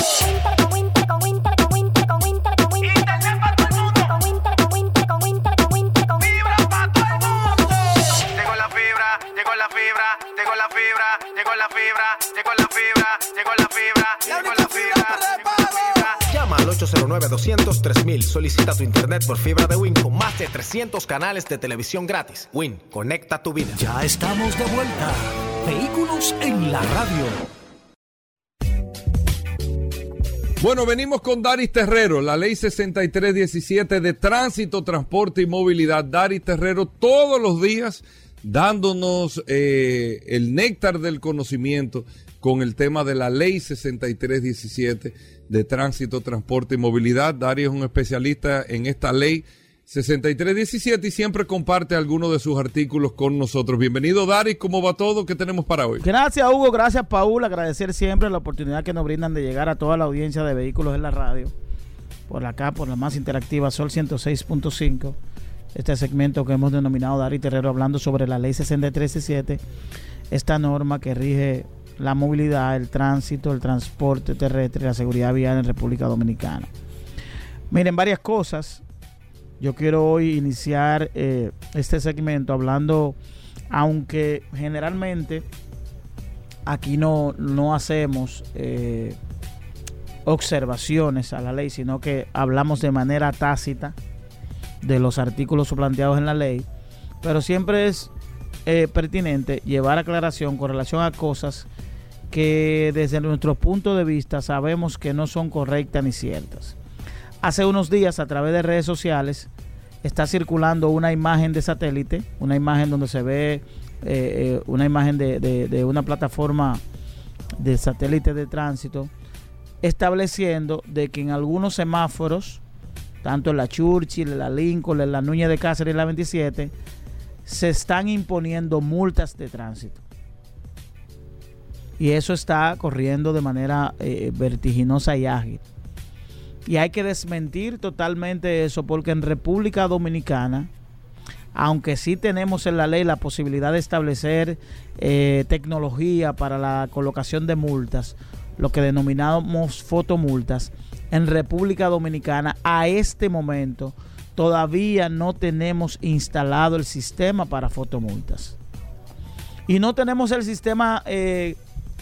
Speaker 9: 809-200-3000. Solicita tu internet por fibra de Win con más de 300 canales de televisión gratis. Win, conecta tu vida.
Speaker 3: Ya estamos de vuelta. Vehículos en la radio.
Speaker 1: Bueno, venimos con Daris Terrero, la ley 6317 de tránsito, transporte y movilidad. Daris Terrero todos los días dándonos eh, el néctar del conocimiento con el tema de la ley 6317 de tránsito, transporte y movilidad. Darío es un especialista en esta ley 6317 y siempre comparte algunos de sus artículos con nosotros. Bienvenido, Dari. ¿Cómo va todo? ¿Qué tenemos para hoy?
Speaker 10: Gracias, Hugo. Gracias, Paul. Agradecer siempre la oportunidad que nos brindan de llegar a toda la audiencia de vehículos en la radio. Por acá, por la más interactiva, Sol 106.5. Este segmento que hemos denominado Dari Terrero hablando sobre la ley 6317. Esta norma que rige la movilidad, el tránsito, el transporte terrestre, la seguridad vial en República Dominicana. Miren, varias cosas. Yo quiero hoy iniciar eh, este segmento hablando, aunque generalmente aquí no, no hacemos eh, observaciones a la ley, sino que hablamos de manera tácita de los artículos planteados en la ley, pero siempre es eh, pertinente llevar aclaración con relación a cosas que desde nuestro punto de vista sabemos que no son correctas ni ciertas. Hace unos días a través de redes sociales está circulando una imagen de satélite, una imagen donde se ve eh, eh, una imagen de, una plataforma de satélite de tránsito, estableciendo de que en algunos semáforos, tanto en la Churchill, en la Lincoln, en la Nuña de Cáceres y la 27, se están imponiendo multas de tránsito y eso está corriendo de manera eh, vertiginosa y ágil. Y hay que desmentir totalmente eso porque en República Dominicana, aunque sí tenemos en la ley la posibilidad de establecer eh, tecnología para la colocación de multas, lo que denominamos fotomultas, en República Dominicana a este momento todavía no tenemos instalado el sistema para fotomultas. Y no tenemos el sistema eh,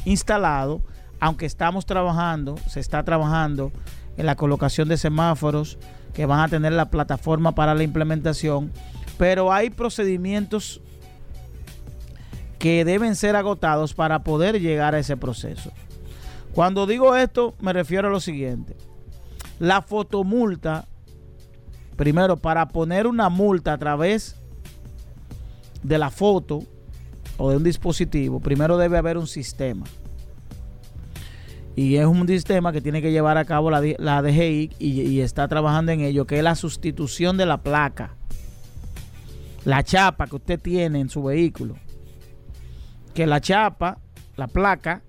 Speaker 10: instalado, aunque estamos trabajando, se está trabajando en la colocación de semáforos que van a tener la plataforma para la implementación, pero hay procedimientos que deben ser agotados para poder llegar a ese proceso. Cuando digo esto, me refiero a lo siguiente. La fotomulta, primero, para poner una multa a través de la foto o de un dispositivo, primero debe haber un sistema. Y es un sistema que tiene que llevar a cabo la, la DGI y, está trabajando en ello, que es la sustitución de la placa. La chapa que usted tiene en su vehículo. Que la chapa, la placa,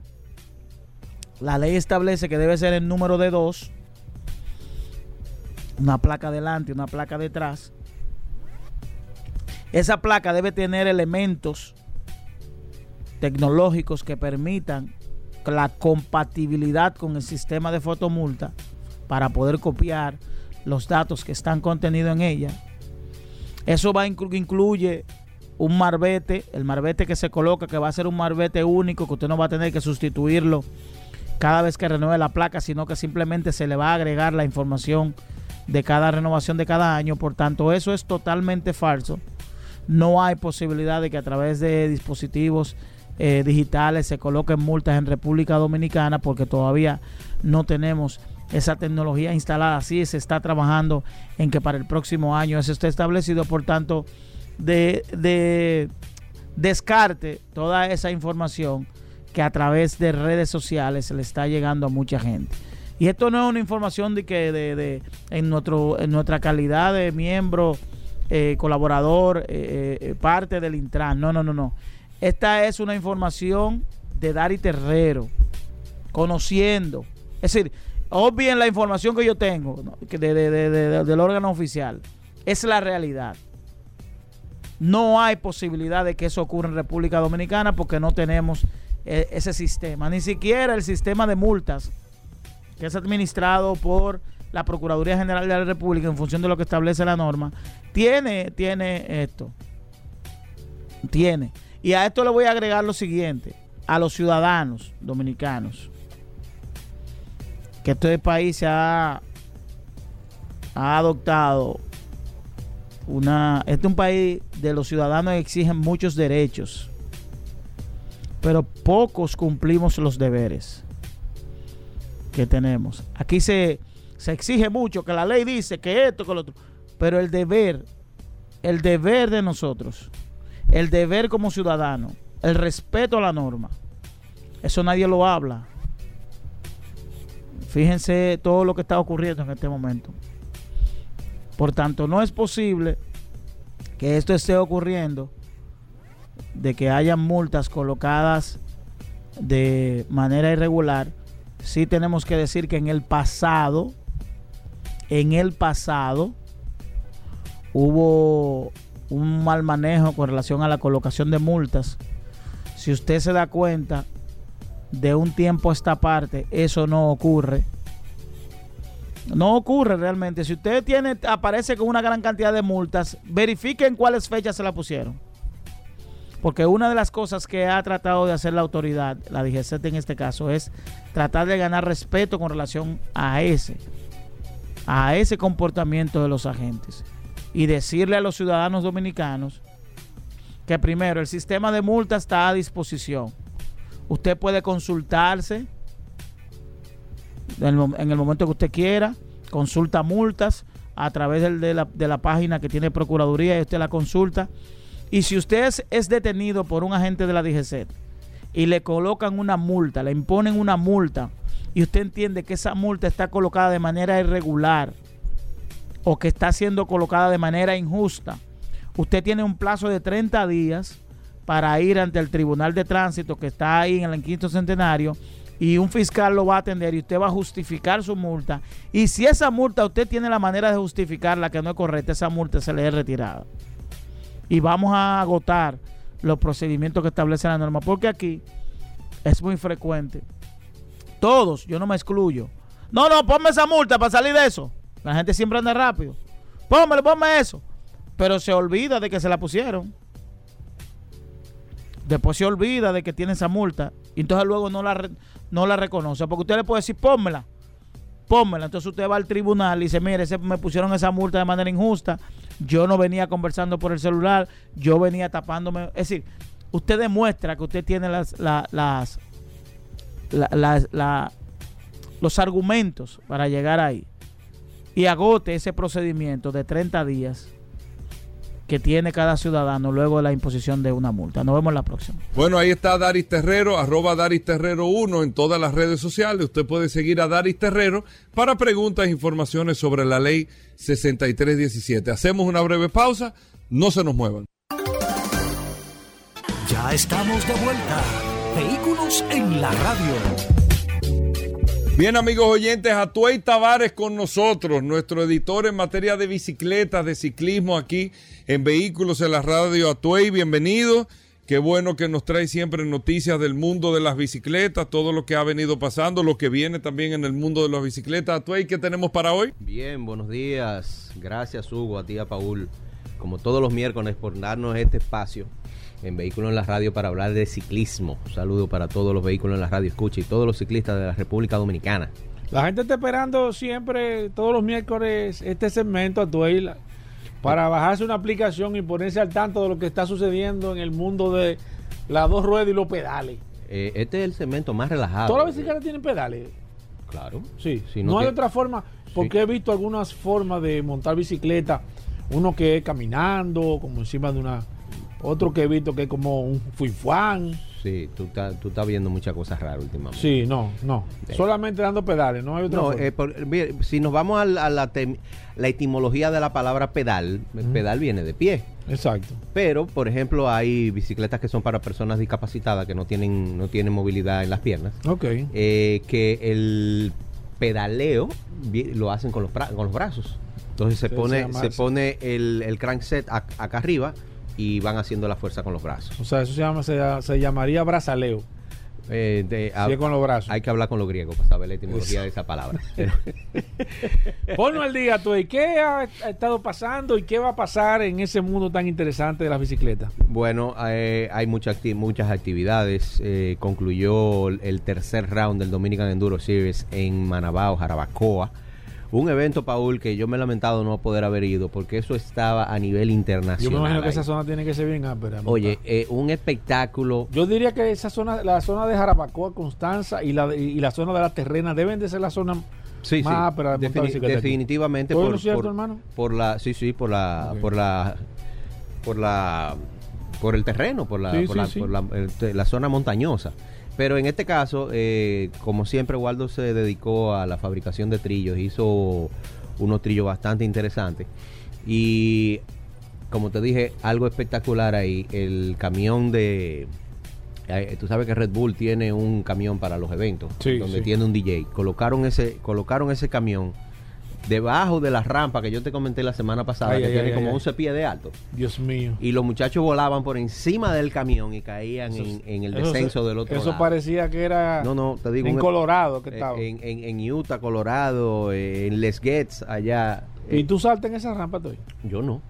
Speaker 10: la ley establece que debe ser el número de dos. Una placa delante una placa detrás. Esa placa debe tener elementos tecnológicos que permitan la compatibilidad con el sistema de fotomulta para poder copiar los datos que están contenidos en ella. Eso va inclu incluye un marbete, el marbete que se coloca, que va a ser un marbete único, que usted no va a tener que sustituirlo cada vez que renueve la placa, sino que simplemente se le va a agregar la información de cada renovación de cada año. Por tanto, eso es totalmente falso. No hay posibilidad de que a través de dispositivos eh, digitales se coloquen multas en República Dominicana porque todavía no tenemos esa tecnología instalada. Sí se está trabajando en que para el próximo año eso esté establecido. Por tanto, de, de descarte toda esa información que a través de redes sociales se le está llegando a mucha gente. Y esto no es una información de que de, en, nuestro, en nuestra calidad de miembro, eh, colaborador, eh, eh, parte del Intran. No, no, no, no. Esta es una información de Dari Terrero, conociendo. Es decir, obvien la información que yo tengo ¿no? de, de, de, del órgano oficial. Es la realidad. No hay posibilidad de que eso ocurra en República Dominicana porque no tenemos eh, ese sistema. Ni siquiera el sistema de multas que es administrado por la Procuraduría General de la República en función de lo que establece la norma, tiene, tiene esto. Tiene. Y a esto le voy a agregar lo siguiente. A los ciudadanos dominicanos. Que este país se ha, ha adoptado una... Este es un país de los ciudadanos que exigen muchos derechos. Pero pocos cumplimos los deberes que tenemos. Aquí se, se exige mucho, que la ley dice que esto, que lo otro. Pero el deber, el deber de nosotros el deber como ciudadano, el respeto a la norma. Eso nadie lo habla. Fíjense todo lo que está ocurriendo en este momento. Por tanto, no es posible que esto esté ocurriendo, de que haya multas colocadas de manera irregular. Sí tenemos que decir que en el pasado, en el pasado, hubo un mal manejo con relación a la colocación de multas. Si usted se da cuenta, de un tiempo a esta parte, eso no ocurre. No ocurre realmente. Si usted tiene, aparece con una gran cantidad de multas, verifiquen cuáles fechas se la pusieron. Porque una de las cosas que ha tratado de hacer la autoridad, la DGCT en este caso, es tratar de ganar respeto con relación a ese, a ese comportamiento de los agentes y decirle a los ciudadanos dominicanos que primero el sistema de multas está a disposición. Usted puede consultarse en el, momento que usted quiera, consulta multas a través de, la, de la página que tiene Procuraduría y usted la consulta. Y si usted es, es detenido por un agente de la DGC y le colocan una multa, le imponen una multa y usted entiende que esa multa está colocada de manera irregular, o que está siendo colocada de manera injusta, usted tiene un plazo de 30 días para ir ante el Tribunal de Tránsito que está ahí en el quinto centenario y un fiscal lo va a atender y usted va a justificar su multa. Y si esa multa usted tiene la manera de justificarla que no es correcta, esa multa se le es retirada. Y vamos a agotar los procedimientos que establece la norma, porque aquí es muy frecuente Todos, yo no me excluyo. No, no, ponme esa multa para salir de eso. La gente siempre anda rápido. Pónmelo, ponme eso. Pero se olvida de que se la pusieron. Después se olvida de que tiene esa multa. Y entonces luego no la, no la reconoce. Porque usted le puede decir, pónmela. Pónmela. Entonces usted va al tribunal y dice, mire, ese- me pusieron esa multa de manera injusta. Yo no venía conversando por el celular. Yo venía tapándome. Es decir, usted demuestra que usted tiene las, la- las, la- la- la- los argumentos para llegar ahí. Y agote ese procedimiento de 30 días que tiene cada ciudadano luego de la imposición de una multa. Nos vemos la próxima.
Speaker 1: Bueno, ahí está Daris Terrero, arroba Daris Terrero 1 en todas las redes sociales. Usted puede seguir a Daris Terrero para preguntas e informaciones sobre la ley 6317. Hacemos una breve pausa, no se nos muevan.
Speaker 3: Ya estamos de vuelta. Vehículos en la radio.
Speaker 1: Bien, amigos oyentes, Atuey Tavares con nosotros, nuestro editor en materia de bicicletas, de ciclismo aquí en Vehículos en la Radio Atuey. Bienvenido. Qué bueno que nos trae siempre noticias del mundo de las bicicletas, todo lo que ha venido pasando, lo que viene también en el mundo de las bicicletas. Atuey, ¿qué tenemos para hoy?
Speaker 11: Bien, buenos días. Gracias, Hugo, a ti, a Paul, como todos los miércoles, por darnos este espacio en Vehículos en la Radio para hablar de ciclismo. Un saludo para todos los vehículos en la radio, escucha, y todos los ciclistas de la República Dominicana.
Speaker 2: La gente está esperando siempre, todos los miércoles, este segmento a Tuey para bajarse una aplicación y ponerse al tanto de lo que está sucediendo en el mundo de las dos ruedas y los pedales.
Speaker 11: Eh, este es el segmento más relajado.
Speaker 2: Todas las bicicletas tienen pedales.
Speaker 11: Claro.
Speaker 2: Sí,
Speaker 11: Si
Speaker 2: no,
Speaker 11: no
Speaker 2: hay otra forma, porque he visto algunas formas de montar bicicleta. Uno que es caminando, como encima de una. Otro que he visto que es como un fuifuán.
Speaker 11: Sí, tú estás tú estás viendo muchas cosas raras últimamente.
Speaker 2: Sí, no, no.
Speaker 11: Sí.
Speaker 2: Solamente dando pedales, no hay otra
Speaker 11: No, eh, por- mire, si nos vamos a, la, tem- la etimología de la palabra pedal, el pedal viene de pie.
Speaker 2: Exacto.
Speaker 11: Pero, por ejemplo, hay bicicletas que son para personas discapacitadas que no tienen, no tienen movilidad en las piernas.
Speaker 2: Ok.
Speaker 11: eh, que el pedaleo lo hacen con los, con los brazos. Entonces se pone,
Speaker 2: se
Speaker 11: pone el, el crankset ac- acá arriba y van haciendo la fuerza con los brazos.
Speaker 2: O sea, eso se, llama, se, se llamaría brazaleo.
Speaker 11: Eh, de-
Speaker 2: con los brazos.
Speaker 11: Hay que hablar con los griegos para saber la etimología de esa palabra.
Speaker 2: Ponlo al día, tú. ¿Qué ha estado pasando y qué va a pasar en ese mundo tan interesante de las bicicletas?
Speaker 11: Bueno, eh, hay mucha acti- muchas actividades. Eh, concluyó el tercer round del Dominican Enduro Series en Manabao, Jarabacoa. Un evento, Paul, que yo me he lamentado no poder haber ido porque eso estaba a nivel internacional.
Speaker 2: Yo me imagino que esa zona tiene que ser bien áspera.
Speaker 11: Oye, eh, un espectáculo.
Speaker 2: Yo diría que esa zona, la zona de Jarabacoa, Constanza y la, y la zona de la terrena deben de ser la zona
Speaker 11: Sí,
Speaker 2: más
Speaker 11: sí.
Speaker 2: áspera de
Speaker 11: Defini- definitivamente
Speaker 2: ¿Todo
Speaker 11: por,
Speaker 2: lo cierto,
Speaker 11: por-
Speaker 2: hermano?
Speaker 11: por la, sí, sí, por la, por la, por la, por el terreno, por la,
Speaker 2: Sí,
Speaker 11: por
Speaker 2: sí,
Speaker 11: la,
Speaker 2: sí.
Speaker 11: por la- el- te- la zona montañosa. Pero en este caso, eh, como siempre, Waldo se dedicó a la fabricación de trillos, hizo unos trillos bastante interesantes. Y como te dije, algo espectacular ahí, el camión de... eh, Tú sabes que Red Bull tiene un camión para los eventos,
Speaker 2: Sí,
Speaker 11: donde
Speaker 2: sí.
Speaker 11: tiene un DJ. Colocaron ese, colocaron ese camión debajo de la rampa que yo te comenté la semana pasada,
Speaker 2: Ay,
Speaker 11: que
Speaker 2: ay,
Speaker 11: tiene
Speaker 2: ay,
Speaker 11: como
Speaker 2: ay.
Speaker 11: 11 pies de alto.
Speaker 2: Dios mío.
Speaker 11: Y los muchachos volaban por encima del camión y caían
Speaker 2: Eso-
Speaker 11: en, en el
Speaker 2: eso
Speaker 11: descenso del otro
Speaker 2: Eso
Speaker 11: lado.
Speaker 2: parecía que era
Speaker 11: No, no, te digo.
Speaker 2: en
Speaker 11: un-
Speaker 2: Colorado que
Speaker 11: eh,
Speaker 2: estaba.
Speaker 11: En, en- en Utah, Colorado, eh, en Les Gets, allá.
Speaker 2: ¿Y
Speaker 11: Eh,
Speaker 2: tú saltas en esa rampa, tú?
Speaker 11: Yo no.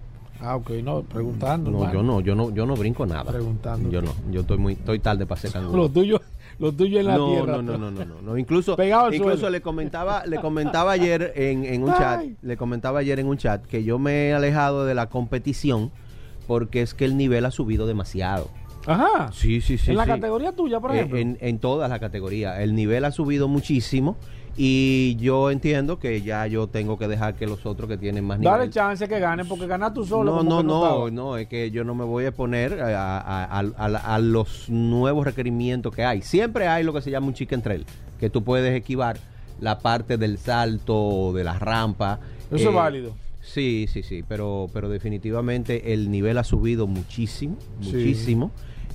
Speaker 2: Ah, ok, no, preguntando.
Speaker 11: No, yo no, yo no, yo no brinco nada.
Speaker 2: Preguntando.
Speaker 11: Yo no, yo estoy muy, estoy tarde para ser canguro.
Speaker 2: Lo tuyo, lo tuyo en la
Speaker 11: no,
Speaker 2: tierra.
Speaker 11: No, no,
Speaker 2: tú.
Speaker 11: no, no, no, no. Incluso, incluso le comentaba, le comentaba ayer en, en un chat,
Speaker 2: Ay.
Speaker 11: le comentaba ayer en un chat que yo me he alejado de la competición porque es que el nivel ha subido demasiado.
Speaker 2: Ajá.
Speaker 11: Sí, sí, sí.
Speaker 2: en la
Speaker 11: sí.
Speaker 2: categoría tuya, por
Speaker 11: Eh,
Speaker 2: ejemplo.
Speaker 11: En, en todas las categorías. El nivel ha subido muchísimo y yo entiendo que ya yo tengo que dejar que los otros que tienen más nivel.
Speaker 2: Dale chance que gane, porque ganas tú solo.
Speaker 11: No, no, no, no, es que yo no me voy a poner a, a- a- los nuevos requerimientos que hay. Siempre hay lo que se llama un chicken trail, que tú puedes esquivar la parte del salto, de la rampa.
Speaker 2: Eso es válido.
Speaker 11: Sí, sí, sí, pero, pero definitivamente el nivel ha subido muchísimo,
Speaker 2: Sí.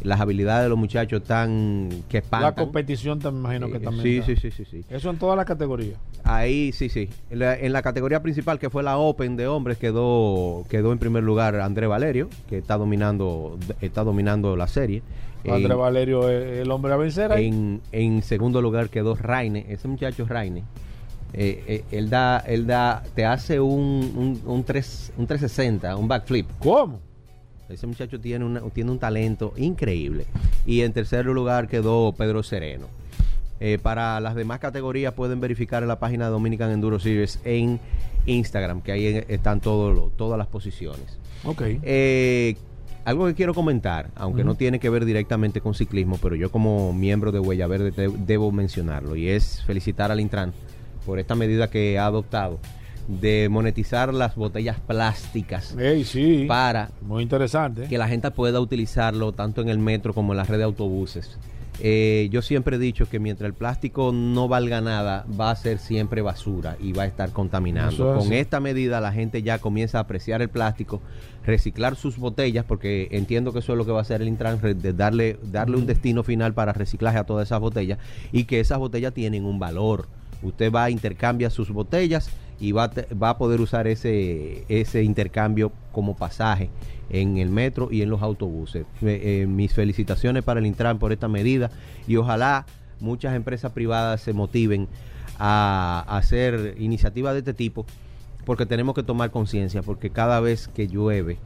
Speaker 11: Las habilidades de los muchachos tan que
Speaker 2: La
Speaker 11: espantan.
Speaker 2: competición también imagino que
Speaker 11: Eh,
Speaker 2: también.
Speaker 11: sí, sí, sí, sí, sí.
Speaker 2: Eso en todas las categorías.
Speaker 11: Ahí sí, sí. En la, en la categoría principal, que fue la Open de hombres, quedó, quedó en primer lugar André Valerio, que está dominando, está dominando la serie.
Speaker 2: André
Speaker 11: En-
Speaker 2: Valerio es el hombre a vencer ahí.
Speaker 11: en, en segundo lugar quedó Raine, ese muchacho Raine. eh, eh, él da, él da, te hace un, un, un, 3, un 360, un backflip.
Speaker 2: ¿Cómo?
Speaker 11: Ese muchacho tiene, una- tiene un talento increíble. Y en tercer lugar quedó Pedro Sereno. Eh, para las demás categorías pueden verificar en la página de Dominican Enduro Series en Instagram, que ahí están todo lo- todas las posiciones.
Speaker 2: Ok.
Speaker 11: Eh, algo que quiero comentar, aunque no tiene que ver directamente con ciclismo, pero yo como miembro de Huella Verde debo mencionarlo, y es felicitar al Intran por esta medida que ha adoptado de monetizar las botellas plásticas
Speaker 2: Ey, sí.
Speaker 11: para
Speaker 2: Muy interesante.
Speaker 11: que la gente pueda utilizarlo tanto en el metro como en la red de autobuses. Eh, yo siempre he dicho que mientras el plástico no valga nada, va a ser siempre basura y va a estar contaminando.
Speaker 2: es
Speaker 11: Con
Speaker 2: así.
Speaker 11: esta medida la gente ya comienza a apreciar el plástico, reciclar sus botellas, porque entiendo que eso es lo que va a hacer el Intran, de darle, darle un destino final para reciclaje a todas esas botellas y que esas botellas tienen un valor. Usted va a intercambiar sus botellas y va va a poder usar ese, ese intercambio como pasaje en el metro y en los autobuses. Eh, eh, mis felicitaciones para el Intran por esta medida y ojalá muchas empresas privadas se motiven a, a hacer iniciativas de este tipo porque tenemos que tomar conciencia porque cada vez que llueve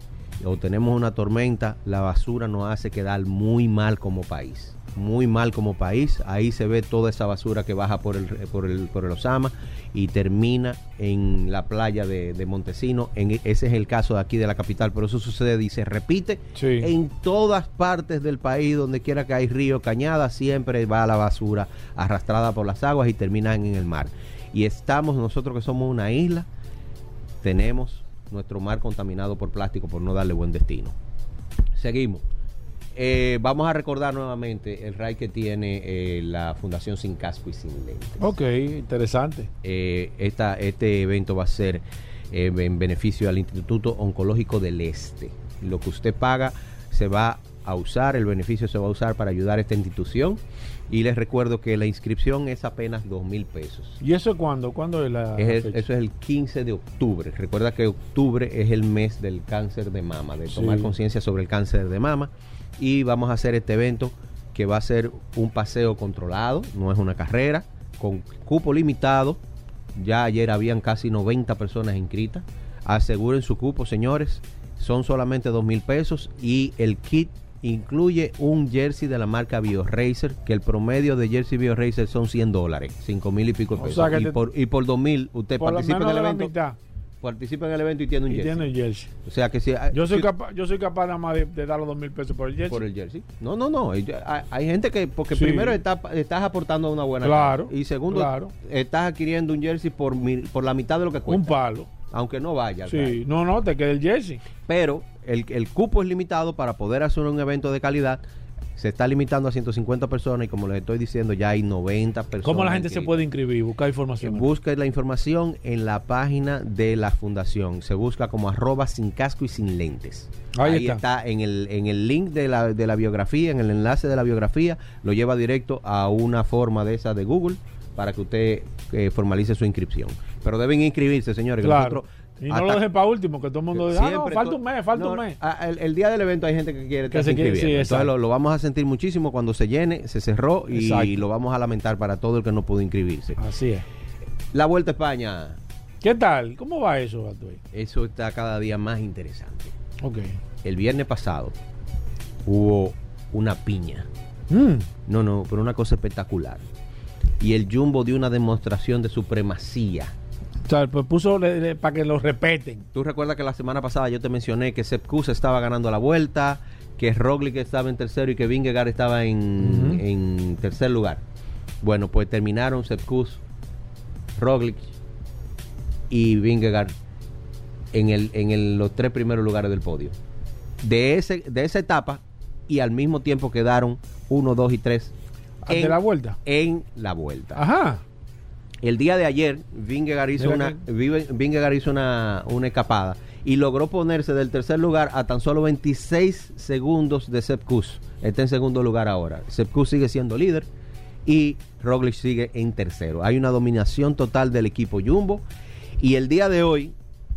Speaker 11: o tenemos una tormenta, la basura nos hace quedar muy mal como país. Muy mal como país. Ahí se ve toda esa basura que baja por el, por el, por el Osama y termina en la playa de, de Montesino. En, ese es el caso de aquí de la capital, pero eso sucede y se repite
Speaker 2: Sí.
Speaker 11: en todas partes del país, donde quiera que hay río, cañada, siempre va la basura arrastrada por las aguas y terminan en el mar. Y estamos nosotros que somos una isla, tenemos nuestro mar contaminado por plástico por no darle buen destino. Seguimos. Eh, vamos a recordar nuevamente el RAI que tiene eh, la Fundación Sin Casco y Sin Lentes.
Speaker 2: Ok, interesante.
Speaker 11: Eh, esta, este evento va a ser en beneficio al Instituto Oncológico del Este. Lo que usted paga se va a usar, el beneficio se va a usar para ayudar a esta institución. Y les recuerdo que la inscripción es apenas dos mil pesos.
Speaker 2: ¿Y eso cuándo? ¿Cuándo es la,
Speaker 11: Es el- eso es el 15 de octubre. Recuerda que octubre es el mes del cáncer de mama, de tomar
Speaker 2: Sí.
Speaker 11: conciencia sobre el cáncer de mama. Y vamos a hacer este evento que va a ser un paseo controlado, no es una carrera, con cupo limitado. Ya ayer habían casi 90 personas inscritas. Aseguren su cupo, señores. Son solamente dos mil pesos y el kit incluye un jersey de la marca BioRacer, que el promedio de jersey BioRacer son 100 dólares, 5 mil y pico
Speaker 2: O
Speaker 11: pesos. y, por, y por 2 mil usted
Speaker 2: Por
Speaker 11: participa en
Speaker 2: menos
Speaker 11: el
Speaker 2: de la
Speaker 11: evento. Participa en el evento y tiene un
Speaker 2: Y
Speaker 11: jersey.
Speaker 2: tiene el jersey.
Speaker 11: O sea que si
Speaker 2: Yo soy,
Speaker 11: si-
Speaker 2: capaz, yo soy capaz nada más de, de dar los dos mil pesos por el jersey.
Speaker 11: por el jersey. No, no, no. Hay, hay gente que, porque
Speaker 2: Sí.
Speaker 11: primero está- estás aportando una buena
Speaker 2: Claro.
Speaker 11: Y segundo,
Speaker 2: claro.
Speaker 11: estás adquiriendo un jersey por, por la mitad de lo que cuesta.
Speaker 2: Un palo.
Speaker 11: Aunque no vaya.
Speaker 2: Sí, no, no, te queda el jersey.
Speaker 11: Pero el, el cupo es limitado para poder hacer un evento de calidad. Se está limitando a 150 personas y como les estoy diciendo, ya hay 90 personas.
Speaker 2: ¿Cómo la gente se puede inscribir? Buscar información.
Speaker 11: Busca la información en la página de la fundación. Se busca como arroba sin casco y sin lentes.
Speaker 2: Ahí
Speaker 11: está.
Speaker 2: está.
Speaker 11: en, el, en el link de la, de la biografía, en el enlace de la biografía, lo lleva directo a una forma de esa de Google para que usted eh, formalice su inscripción. Pero deben inscribirse, señores.
Speaker 2: Claro.
Speaker 11: nosotros
Speaker 2: Y no lo dejen para último, que todo el mundo diga, ah, no, falta un mes, falta
Speaker 11: no,
Speaker 2: un mes.
Speaker 11: el, el día del evento hay gente que quiere
Speaker 2: Que
Speaker 11: estarse
Speaker 2: se quiere- sí,
Speaker 11: Entonces lo, lo vamos a sentir muchísimo cuando se llene, se cerró y
Speaker 2: Exacto.
Speaker 11: lo vamos a lamentar para todo el que no pudo inscribirse.
Speaker 2: Así es.
Speaker 11: La Vuelta a España,
Speaker 2: ¿Qué tal? ¿Cómo va eso,
Speaker 11: eso está cada día más interesante.
Speaker 2: Ok.
Speaker 11: El viernes pasado hubo una piña.
Speaker 2: Mm.
Speaker 11: No, no, pero una cosa espectacular. Y el Jumbo dio una demostración de supremacía.
Speaker 2: O sea, pues puso para que lo repeten.
Speaker 11: Tú recuerdas que la semana pasada yo te mencioné que Sepp Kuss estaba ganando la vuelta, que Roglic estaba en tercero y que Vingegaard estaba en, en tercer lugar. Bueno, pues terminaron Sepp Kuss, Roglic y Vingegaard en, el, en el- los tres primeros lugares del podio. De, ese, de esa etapa y al mismo tiempo quedaron 1, 2 y 3
Speaker 2: ¿De la vuelta?
Speaker 11: en la vuelta.
Speaker 2: Ajá.
Speaker 11: El día de ayer, Vingegaard hizo, una, Vingegaard hizo una, una escapada y logró ponerse del tercer lugar a tan solo 26 segundos de Sepp Kuss. Está en segundo lugar ahora. Sepp Kuss sigue siendo líder y Roglic sigue en tercero. Hay una dominación total del equipo Jumbo y el día de hoy,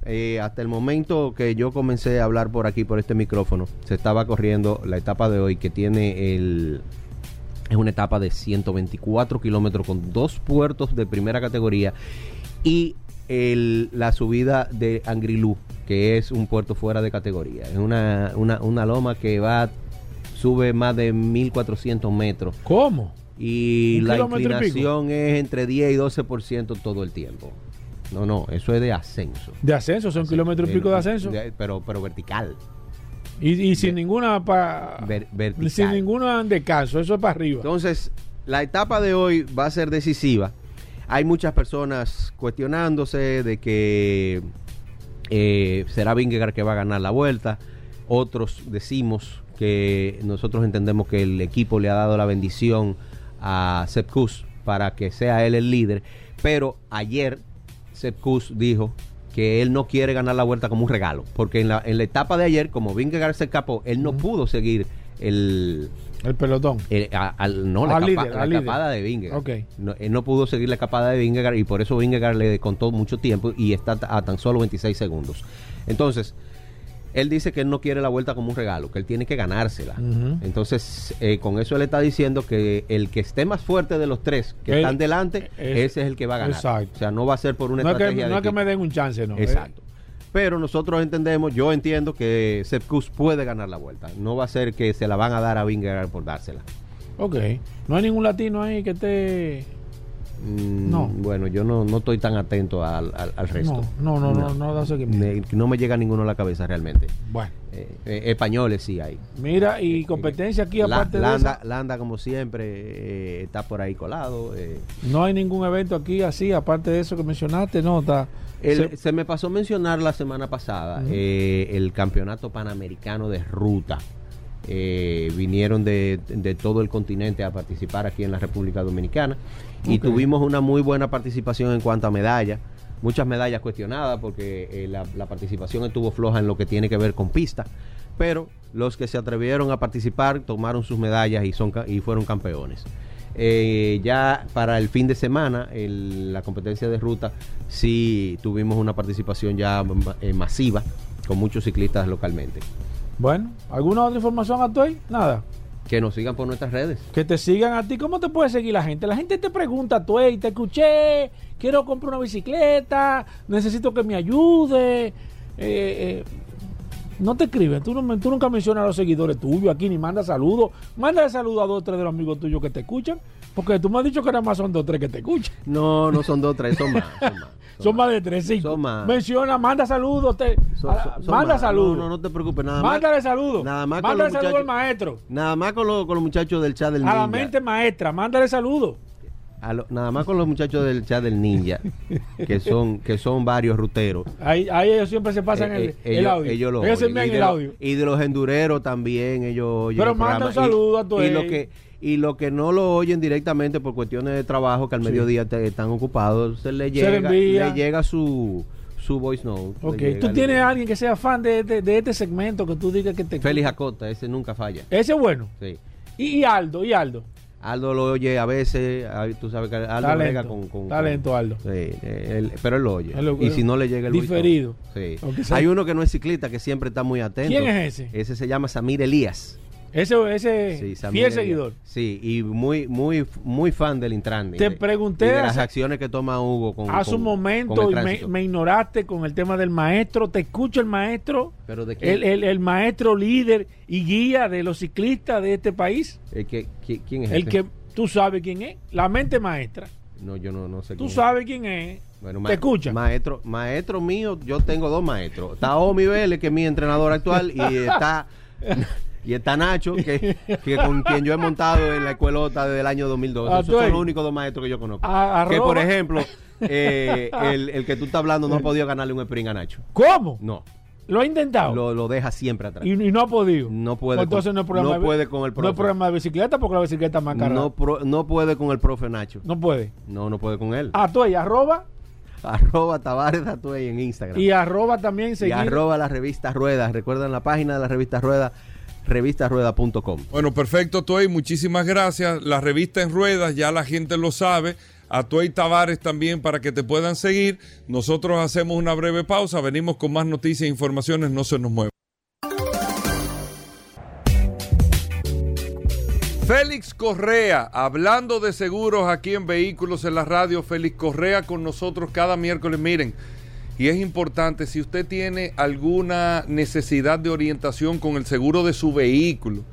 Speaker 11: eh, hasta el momento que yo comencé a hablar por aquí, por este micrófono, se estaba corriendo la etapa de hoy que tiene el... Es una etapa de 124 kilómetros con dos puertos de primera categoría y el- la subida de Angrilú, que es un puerto fuera de categoría. Es una, una, una loma que va, sube más de 1400 metros.
Speaker 2: ¿Cómo?
Speaker 11: Y
Speaker 2: ¿Un
Speaker 11: la
Speaker 2: y
Speaker 11: inclinación es entre 10 y 12% todo el tiempo. No, no, eso es de ascenso.
Speaker 2: De ascenso, son kilómetros y pico de ascenso.
Speaker 11: De- pero, pero vertical.
Speaker 2: Y, y sin ninguna pa-
Speaker 11: vertical.
Speaker 2: sin ninguna descanso, eso es para arriba.
Speaker 11: Entonces, la etapa de hoy va a ser decisiva. Hay muchas personas cuestionándose de que eh, será Vingegaard que va a ganar la vuelta. Otros decimos que nosotros entendemos que el equipo le ha dado la bendición a Sepp Kuss para que sea él el líder. Pero ayer Sepp Kuss dijo que él no quiere ganar la vuelta como un regalo. Porque en la, en la etapa de ayer, como Vingegaard se escapó, él no pudo seguir el,
Speaker 2: El pelotón.
Speaker 11: a- al- no, la,
Speaker 2: líder,
Speaker 11: la escapada de Vingegaard.
Speaker 2: Ok.
Speaker 11: No, él no pudo seguir la escapada de Vingegaard y por eso Vingegaard le contó mucho tiempo y está a tan solo 26 segundos. Entonces, él dice que él no quiere la vuelta como un regalo, que él tiene que ganársela. Entonces, eh, con eso él está diciendo que el que esté más fuerte de los tres que
Speaker 2: Él-
Speaker 11: están delante,
Speaker 2: es-
Speaker 11: ese es el que va a ganar.
Speaker 2: Exacto.
Speaker 11: O sea, no va a ser por una
Speaker 2: no es que,
Speaker 11: estrategia
Speaker 2: no
Speaker 11: de
Speaker 2: es que me den un chance, no.
Speaker 11: Exacto. Pero nosotros entendemos, yo entiendo que Sepp puede ganar la vuelta. No va a ser que se la van a dar a Vingegaard por dársela.
Speaker 2: Ok. No hay ningún latino ahí que esté.
Speaker 11: Mm,
Speaker 2: No.
Speaker 11: Bueno, yo no, no estoy tan atento al, al- al resto.
Speaker 2: No, no, no, no.
Speaker 11: Me- no me llega ninguno a la cabeza realmente.
Speaker 2: Bueno.
Speaker 11: Eh, eh, españoles sí hay.
Speaker 2: Mira, y competencia aquí,
Speaker 11: La-
Speaker 2: aparte de
Speaker 11: Landa,
Speaker 2: esa,
Speaker 11: Landa, como siempre, eh, está por ahí colado. eh.
Speaker 2: no hay ningún evento aquí así, aparte de eso que mencionaste, no, está.
Speaker 11: El-
Speaker 2: se-
Speaker 11: se, me pasó mencionar la semana pasada eh, el campeonato panamericano de ruta. Eh, vinieron de, de todo el continente a participar aquí en la República Dominicana y tuvimos una muy buena participación en cuanto a medallas. Muchas medallas cuestionadas porque eh, la, la participación estuvo floja en lo que tiene que ver con pista, pero los que se atrevieron a participar tomaron sus medallas y, son, y fueron campeones. Eh, ya para el fin de semana, el- la competencia de ruta, sí tuvimos una participación ya ma- eh, masiva con muchos ciclistas localmente.
Speaker 2: Bueno, ¿alguna otra información a hoy? Nada.
Speaker 11: Que nos sigan por nuestras redes.
Speaker 2: Que te sigan a ti. ¿Cómo te puede seguir la gente? La gente te pregunta, tú, te escuché, quiero comprar una bicicleta, necesito que me ayude. Eh, eh, no te escriben, tú, no, tú nunca mencionas a los seguidores tuyos aquí, ni mandas saludos. Mándale saludos a dos o tres de los amigos tuyos que te escuchan, porque tú me has dicho que nada más son dos o tres que te escuchan.
Speaker 11: No, no son dos, tres, son más. Son más.
Speaker 2: Son más de tres, cinco.
Speaker 11: Son más.
Speaker 2: Menciona, manda saludos. Te,
Speaker 11: Son-
Speaker 2: a-
Speaker 11: son
Speaker 2: manda
Speaker 11: más.
Speaker 2: saludos.
Speaker 11: No, no, no te preocupes, nada más.
Speaker 2: Mándale saludos.
Speaker 11: Nada más
Speaker 2: Mándale saludos al maestro.
Speaker 11: Nada más con, los- con los muchachos del chat del
Speaker 2: A
Speaker 11: ninja.
Speaker 2: la mente maestra, mándale saludos.
Speaker 11: A lo- nada más con los muchachos del chat del ninja, que son, que son varios ruteros.
Speaker 2: Ahí, ahí ellos siempre se pasan
Speaker 11: Eh,
Speaker 2: el,
Speaker 11: eh,
Speaker 2: el
Speaker 11: ellos,
Speaker 2: audio.
Speaker 11: ellos lo
Speaker 2: Ellos se
Speaker 11: y, de
Speaker 2: el
Speaker 11: lo-
Speaker 2: audio.
Speaker 11: y de los endureros también ellos
Speaker 2: Pero manda un saludo a tu
Speaker 11: y, lo que y lo que no lo oyen directamente por cuestiones de trabajo que al
Speaker 2: Sí.
Speaker 11: mediodía te- están ocupados se le
Speaker 2: Se
Speaker 11: llega
Speaker 2: le envía.
Speaker 11: le llega su su voice note
Speaker 2: Ok,
Speaker 11: llega
Speaker 2: tú tienes a alguien que sea fan de, este- de este segmento que tú digas que te.
Speaker 11: Félix Acosta ese nunca falla
Speaker 2: Ese es bueno.
Speaker 11: sí
Speaker 2: Y, y Aldo, y Aldo.
Speaker 11: Aldo lo oye a veces tú sabes que Aldo
Speaker 2: Talento,
Speaker 11: brega con, con-
Speaker 2: talento,
Speaker 11: con-
Speaker 2: Aldo.
Speaker 11: sí, él- pero él lo oye
Speaker 2: Él lo-
Speaker 11: y si no le llega el voice note,
Speaker 2: Diferido.
Speaker 11: sí. Hay uno que no es ciclista que siempre está muy atento
Speaker 2: ¿Quién es ese?
Speaker 11: ese se llama Samir Elías
Speaker 2: Ese, ese
Speaker 11: Sí,
Speaker 2: fiel seguidor.
Speaker 11: Sí, y muy, muy, muy fan del Intrandi.
Speaker 2: Te
Speaker 11: De-
Speaker 2: pregunté
Speaker 11: de las
Speaker 2: hace-
Speaker 11: acciones que toma Hugo con
Speaker 2: su
Speaker 11: con-
Speaker 2: momento
Speaker 11: con el
Speaker 2: y me, ignoraste con el tema del maestro. Te escucho el maestro.
Speaker 11: ¿Pero de?
Speaker 2: El, el- el maestro líder y guía de los ciclistas de este país.
Speaker 11: El que, qui- ¿Quién es
Speaker 2: El
Speaker 11: ese?
Speaker 2: que tú sabes quién es. La mente maestra.
Speaker 11: No, yo no, no sé
Speaker 2: Tú
Speaker 11: quién es.
Speaker 2: sabes quién es.
Speaker 11: Bueno,
Speaker 2: ¿Te escucha?
Speaker 11: Maestro, maestro mío, yo tengo dos maestros. Está Omi Vélez, que es mi entrenador actual, y está... Y está Nacho, que, que con quien yo he montado en la escuelota desde el año 2012.
Speaker 2: Ah,
Speaker 11: Esos
Speaker 2: tú
Speaker 11: son los únicos dos maestros que yo conozco.
Speaker 2: A-
Speaker 11: que, por ejemplo, eh, el, el que tú estás hablando no ha podido ganarle un sprint a Nacho.
Speaker 2: ¿Cómo?
Speaker 11: No.
Speaker 2: ¿Lo ha intentado?
Speaker 11: Lo, lo deja siempre atrás.
Speaker 2: Y, y no ha podido.
Speaker 11: No puede,
Speaker 2: Entonces
Speaker 11: con,
Speaker 2: no es problema
Speaker 11: no
Speaker 2: de-
Speaker 11: puede con el
Speaker 2: No es
Speaker 11: profe.
Speaker 2: problema de bicicleta porque la bicicleta es más cara.
Speaker 11: No, pro- no puede con el profe Nacho.
Speaker 2: No puede.
Speaker 11: No, no puede con él.
Speaker 2: A tu arroba
Speaker 11: Arroba Tavares Atuey en Instagram.
Speaker 2: y arroba también
Speaker 11: Y
Speaker 2: seguir.
Speaker 11: arroba la revista Ruedas. Recuerden la página de la revista Rueda, revistasrueda.com.
Speaker 1: Bueno, perfecto, Tuey. Muchísimas gracias. La revista en ruedas, ya la gente lo sabe. A Tuey Tavares también para que te puedan seguir. Nosotros hacemos una breve pausa. Venimos con más noticias e informaciones. No se nos muevan. Félix Correa, hablando de seguros aquí en Vehículos en la Radio, Félix Correa con nosotros cada miércoles. Miren, y es importante, si usted tiene alguna necesidad de orientación con el seguro de su vehículo,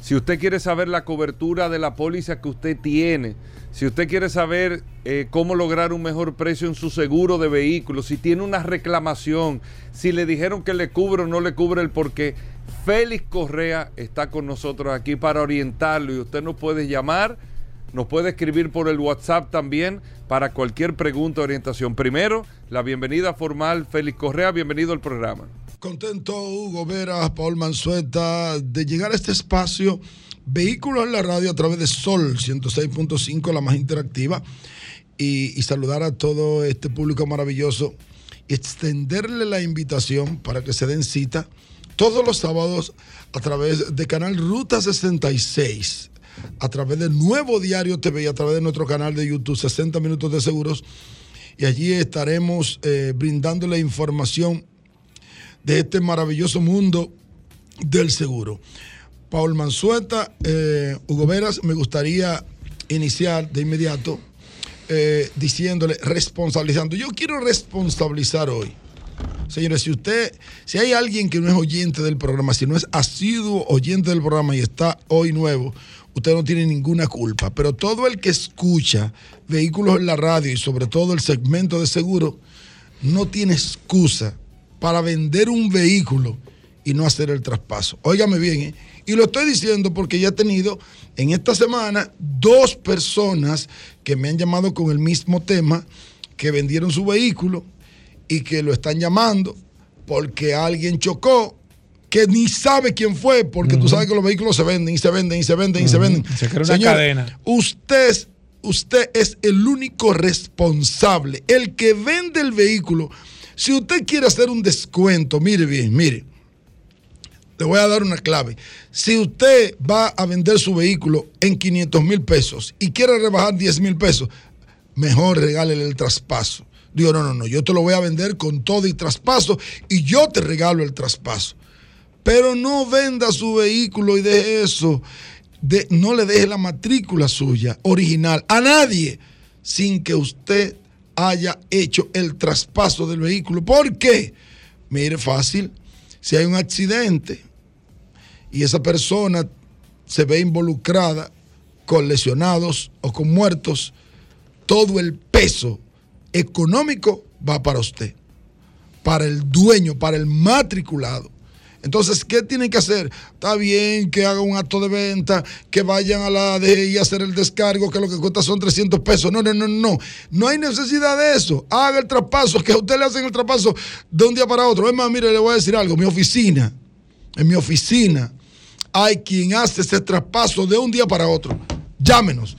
Speaker 1: si usted quiere saber la cobertura de la póliza que usted tiene, si usted quiere saber eh, cómo lograr un mejor precio en su seguro de vehículo, si tiene una reclamación, si le dijeron que le cubre o no le cubre el porqué, Félix Correa está con nosotros aquí para orientarlo y usted nos puede llamar, nos puede escribir por el WhatsApp también para cualquier pregunta o orientación. Primero, la bienvenida formal, Félix Correa, bienvenido al programa.
Speaker 12: Contento Hugo Veras, Paul Manzueta, de llegar a este espacio, Vehículos en la Radio a través de Sol 106.5, la más interactiva, y, y saludar a todo este público maravilloso y extenderle la invitación para que se den cita todos los sábados a través de Canal Ruta 66, a través de Nuevo Diario TV y a través de nuestro canal de YouTube 60 Minutos de Seguros. Y allí estaremos eh, brindándole información de este maravilloso mundo del seguro. Paul Manzueta, eh, Hugo Veras, me gustaría iniciar de inmediato eh, diciéndole, responsabilizando. Yo quiero responsabilizar hoy. Señores, si usted, si hay alguien que no es oyente del programa, si no es asiduo oyente del programa y está hoy nuevo, usted no tiene ninguna culpa. Pero todo el que escucha vehículos en la radio y sobre todo el segmento de seguro, no tiene excusa para vender un vehículo y no hacer el traspaso. Óigame bien, ¿eh? y lo estoy diciendo porque ya he tenido en esta semana dos personas que me han llamado con el mismo tema, que vendieron su vehículo y que lo están llamando porque alguien chocó, que ni sabe quién fue, porque tú sabes que los vehículos se venden y se venden y se venden y se venden.
Speaker 2: Se crea una
Speaker 12: Señor,
Speaker 2: cadena.
Speaker 12: Usted, usted es el único responsable, el que vende el vehículo. Si usted quiere hacer un descuento, mire bien, mire, le voy a dar una clave. Si usted va a vender su vehículo en 500 mil pesos y quiere rebajar 10 mil pesos, mejor regálele el traspaso. Digo, no, no, no, yo te lo voy a vender con todo y traspaso y yo te regalo el traspaso. Pero no venda su vehículo y deje eso. No le deje la matrícula suya original a nadie sin que usted haya hecho el traspaso del vehículo. ¿Por qué? Mire, fácil. Si hay un accidente y esa persona se ve involucrada con lesionados o con muertos, todo el peso económico va para usted, para el dueño, para el matriculado. Entonces, ¿qué tienen que hacer? Está bien que hagan un acto de venta, que vayan a la DGI a hacer el descargo, que lo que cuesta son 300 pesos. No, no, no, no. No hay necesidad de eso. Haga el traspaso, que a usted le hacen el traspaso de un día para otro. Es más, mire, le voy a decir algo. Mi oficina, en mi oficina, hay quien hace ese traspaso de un día para otro. Llámenos.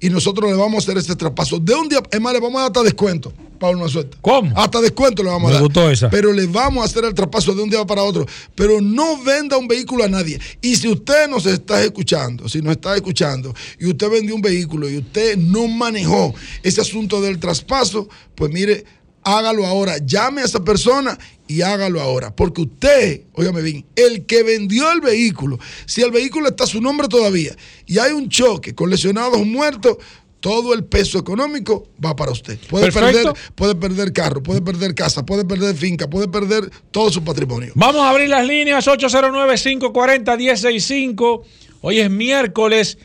Speaker 12: Y nosotros le vamos a hacer ese traspaso de un día. Es más, le vamos a dar hasta descuento. Pablo Manzueta.
Speaker 2: ¿Cómo?
Speaker 12: Hasta descuento le vamos a dar.
Speaker 2: gustó esa.
Speaker 12: Pero le vamos a hacer el traspaso de un día para otro. Pero no venda un vehículo a nadie. Y si usted nos está escuchando, si nos está escuchando, y usted vendió un vehículo y usted no manejó ese asunto del traspaso, pues mire, hágalo ahora. Llame a esa persona y hágalo ahora. Porque usted, óigame bien, el que vendió el vehículo, si el vehículo está a su nombre todavía y hay un choque con lesionados muertos, todo el peso económico va para usted. Puede
Speaker 2: Perfecto.
Speaker 12: perder, puede perder carro, puede perder casa, puede perder finca, puede perder todo su patrimonio.
Speaker 2: Vamos a abrir las líneas 809-540-1065. Hoy es miércoles,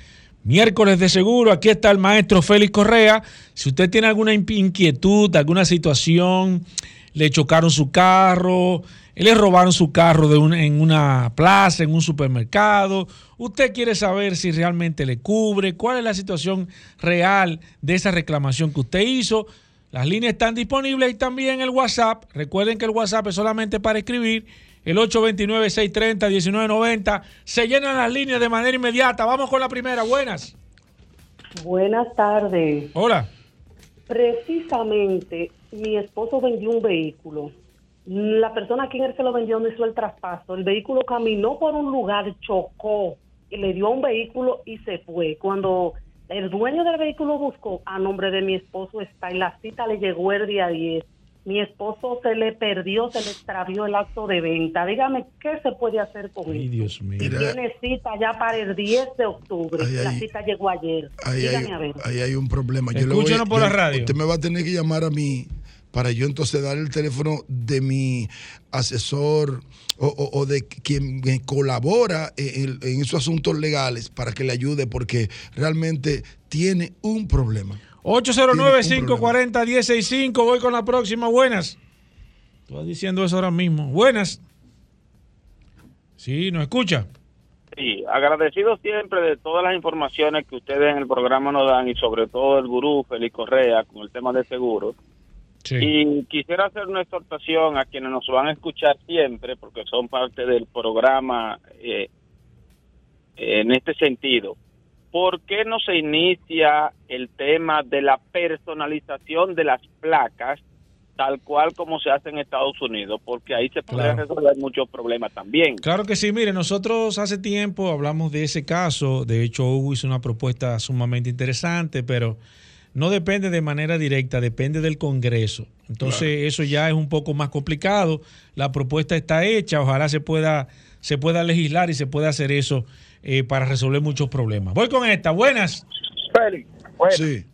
Speaker 2: miércoles de seguro. Aquí está el maestro Félix Correa. Si usted tiene alguna inquietud, alguna situación, le chocaron su carro, le robaron su carro de un- en una plaza, en un supermercado, usted quiere saber si realmente le cubre, cuál es la situación real de esa reclamación que usted hizo. Las líneas están disponibles y también el WhatsApp. Recuerden que el WhatsApp es solamente para escribir. El 829-630-1990. Se llenan las líneas de manera inmediata. Vamos con la primera. Buenas.
Speaker 13: Buenas tardes.
Speaker 2: Hola.
Speaker 13: Precisamente, mi esposo vendió un vehículo. La persona a quien él se lo vendió no hizo el traspaso. El vehículo caminó por un lugar, chocó, y le dio a un vehículo y se fue. Cuando el dueño del vehículo buscó, a nombre de mi esposo está, y la cita le llegó el día 10. Mi esposo se le perdió, se le extravió el acto de venta. Dígame, ¿qué se puede hacer con
Speaker 2: Ay,
Speaker 13: eso?
Speaker 2: Dios mío.
Speaker 13: Tiene cita ya para el 10 de octubre.
Speaker 12: Ay,
Speaker 13: la
Speaker 12: ay.
Speaker 13: cita llegó ayer.
Speaker 12: Ahí
Speaker 13: Dígame
Speaker 12: hay,
Speaker 13: a ver.
Speaker 12: ahí hay un problema. le
Speaker 2: Escúchanos
Speaker 12: voy-
Speaker 2: por la radio.
Speaker 12: Usted me va a tener que llamar a mí para yo entonces dar el teléfono de mi asesor o, o- o de quien me colabora en, en esos asuntos legales para que le ayude porque realmente tiene un problema.
Speaker 2: 809-540-165. Voy con la próxima. Buenas. Estoy diciendo eso ahora mismo. Buenas. Sí, ¿nos escucha?
Speaker 14: Sí, agradecido siempre de todas las informaciones que ustedes en el programa nos dan y sobre todo el gurú Félix Correa con el tema de seguros. Y quisiera hacer una exhortación a quienes nos van a escuchar siempre, porque son parte del programa eh, en este sentido. ¿Por qué no se inicia el tema de la personalización de las placas tal cual como se hace en Estados Unidos? Porque ahí se
Speaker 2: Claro.
Speaker 14: resolver muchos problemas también.
Speaker 2: Claro que sí, mire, nosotros hace tiempo hablamos de ese caso, de hecho Hugo hizo una propuesta sumamente interesante, pero no depende de manera directa, depende del Congreso. Entonces eso ya es un poco más complicado, la propuesta está hecha, ojalá se pueda, se pueda legislar y se pueda hacer eso eh, para resolver muchos problemas. Voy con esta, buenas.
Speaker 15: Félix, bueno,
Speaker 12: Sí.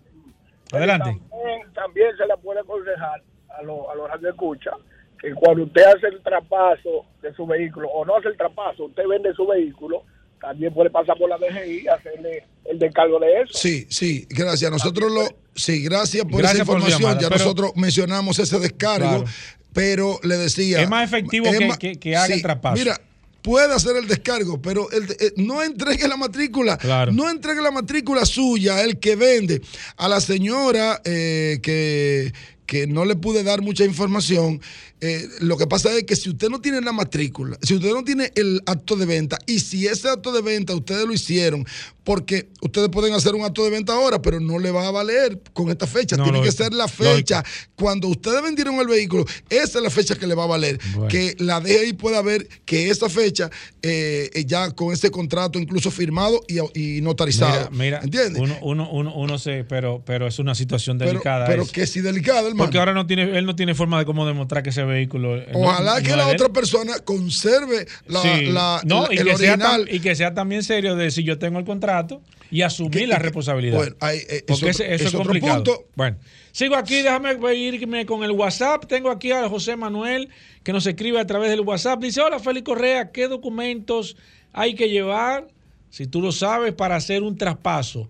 Speaker 2: Adelante.
Speaker 15: También, también se le puede aconsejar a, los a los radioescuchas que cuando usted hace el traspaso de su vehículo o no hace el traspaso, usted vende su vehículo, también puede pasar por la DGI y hacerle el descargo de eso.
Speaker 12: Sí, sí, gracias. Nosotros lo, sí, gracias por
Speaker 2: Gracias
Speaker 12: esa
Speaker 2: por
Speaker 12: información.
Speaker 2: llamada,
Speaker 12: ya
Speaker 2: pero-
Speaker 12: nosotros mencionamos ese descargo,
Speaker 2: Claro.
Speaker 12: pero le decía.
Speaker 2: Es más efectivo que- que- que haga el traspaso.
Speaker 12: Mira, puede hacer el descargo, pero el- eh, no entregue la matrícula.
Speaker 2: Claro.
Speaker 12: No entregue la matrícula suya, el que vende. A la señora eh, que, que no le pude dar mucha información, eh, lo que pasa es que si usted no tiene la matrícula, si usted no tiene el acto de venta, y si ese acto de venta ustedes lo hicieron, porque ustedes pueden hacer un acto de venta ahora, pero no le va a valer con esta fecha.
Speaker 2: No,
Speaker 12: tiene que ser la fecha. Cuando ustedes vendieron el vehículo, esa es la fecha que le va a valer.
Speaker 2: Bueno.
Speaker 12: Que la DGI pueda ver que esa fecha, eh, eh, ya con ese contrato incluso firmado y, y notarizado.
Speaker 2: Mira, mira,
Speaker 12: ¿Entiendes?
Speaker 2: Uno, uno, uno, uno se, pero, pero es una situación
Speaker 12: Pero-
Speaker 2: delicada.
Speaker 12: pero
Speaker 2: esa.
Speaker 12: que si delicada, hermano.
Speaker 2: Porque ahora no tiene, él no tiene forma de cómo demostrar que ese vehículo. eh,
Speaker 12: Ojalá
Speaker 2: no
Speaker 12: que la otra persona conserve la,
Speaker 2: Sí.
Speaker 12: la-
Speaker 2: No,
Speaker 12: la-
Speaker 2: y,
Speaker 12: el
Speaker 2: que sea
Speaker 12: original.
Speaker 2: tam- y que sea también serio de si yo tengo el contrato y asumir la responsabilidad.
Speaker 12: bueno, eh,
Speaker 2: Porque
Speaker 12: es
Speaker 2: ese-
Speaker 12: otro-
Speaker 2: eso
Speaker 12: es
Speaker 2: es
Speaker 12: otro
Speaker 2: complicado.
Speaker 12: punto.
Speaker 2: Bueno, sigo aquí, déjame irme con el WhatsApp. Tengo aquí a José Manuel que nos escribe a través del WhatsApp. Dice, hola Félix Correa, ¿qué documentos hay que llevar, si tú lo sabes, para hacer un traspaso?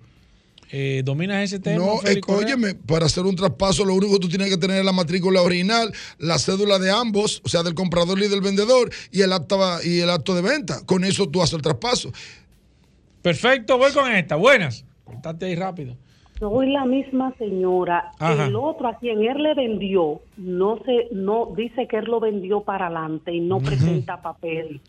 Speaker 2: Eh, ¿Dominas ese tema?
Speaker 12: No,
Speaker 2: Félix
Speaker 12: eh, óyeme, para hacer un traspaso lo único que tú tienes que tener es la matrícula original, la cédula de ambos, o sea, del comprador y del vendedor, y el acta y el acto de venta. Con eso tú haces el traspaso.
Speaker 2: Perfecto, voy con esta. Buenas. Contate ahí rápido.
Speaker 13: Soy la misma señora.
Speaker 2: Ajá.
Speaker 13: El otro a quien él le vendió, no se, no dice que él lo vendió para adelante y no presenta papel.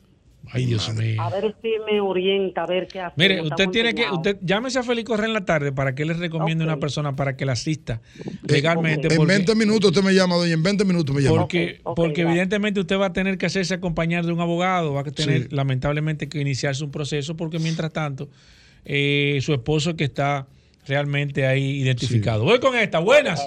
Speaker 2: Ay, Dios mío.
Speaker 13: A ver si me orienta, a ver qué hace.
Speaker 2: Mire, usted tiene que, usted llámese a Félix Correa en la tarde para que él le recomiende una persona para que la asista legalmente.
Speaker 12: En
Speaker 2: porque-
Speaker 12: 20 minutos usted me llama, doña, en 20 minutos me llama.
Speaker 2: Porque, porque evidentemente usted va a tener que hacerse acompañar de un abogado, va a tener
Speaker 12: Sí.
Speaker 2: lamentablemente que iniciarse un proceso porque mientras tanto eh, su esposo es que está realmente ahí identificado. Voy con esta, buenas.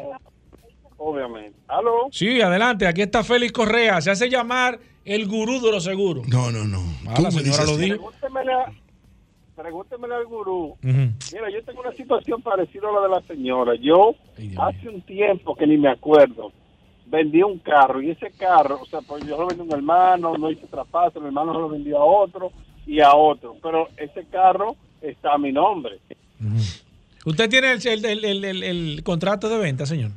Speaker 15: Obviamente. ¿Aló?
Speaker 2: Sí, adelante, aquí está Félix Correa, se hace llamar el gurú de los seguros.
Speaker 12: No, no, no.
Speaker 2: Ah, la señora lo dijo.
Speaker 15: Pregúntemele, al gurú. Mira, yo tengo una situación parecida a la de la señora. Yo hace un tiempo que ni me acuerdo, vendí un carro y ese carro, o sea, pues yo lo vendí a un hermano, no hice traspaso, el hermano lo vendió a otro y a otro, pero ese carro está a mi nombre.
Speaker 2: ¿Usted tiene el, el- el- el- el- el contrato de venta, señor?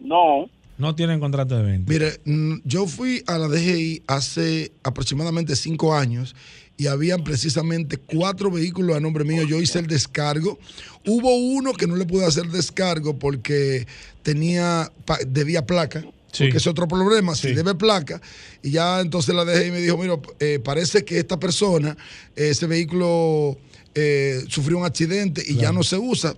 Speaker 15: No.
Speaker 2: No tiene el contrato de venta.
Speaker 12: Mire, yo fui a la DGI hace aproximadamente cinco años y habían precisamente cuatro vehículos a nombre mío. Yo hice el descargo. Hubo uno que no le pude hacer descargo porque tenía debía placa. Porque es otro problema, si debe placa. Y ya entonces la y me dijo, mira, eh, parece que esta persona, ese vehículo eh, sufrió un accidente y ya no se usa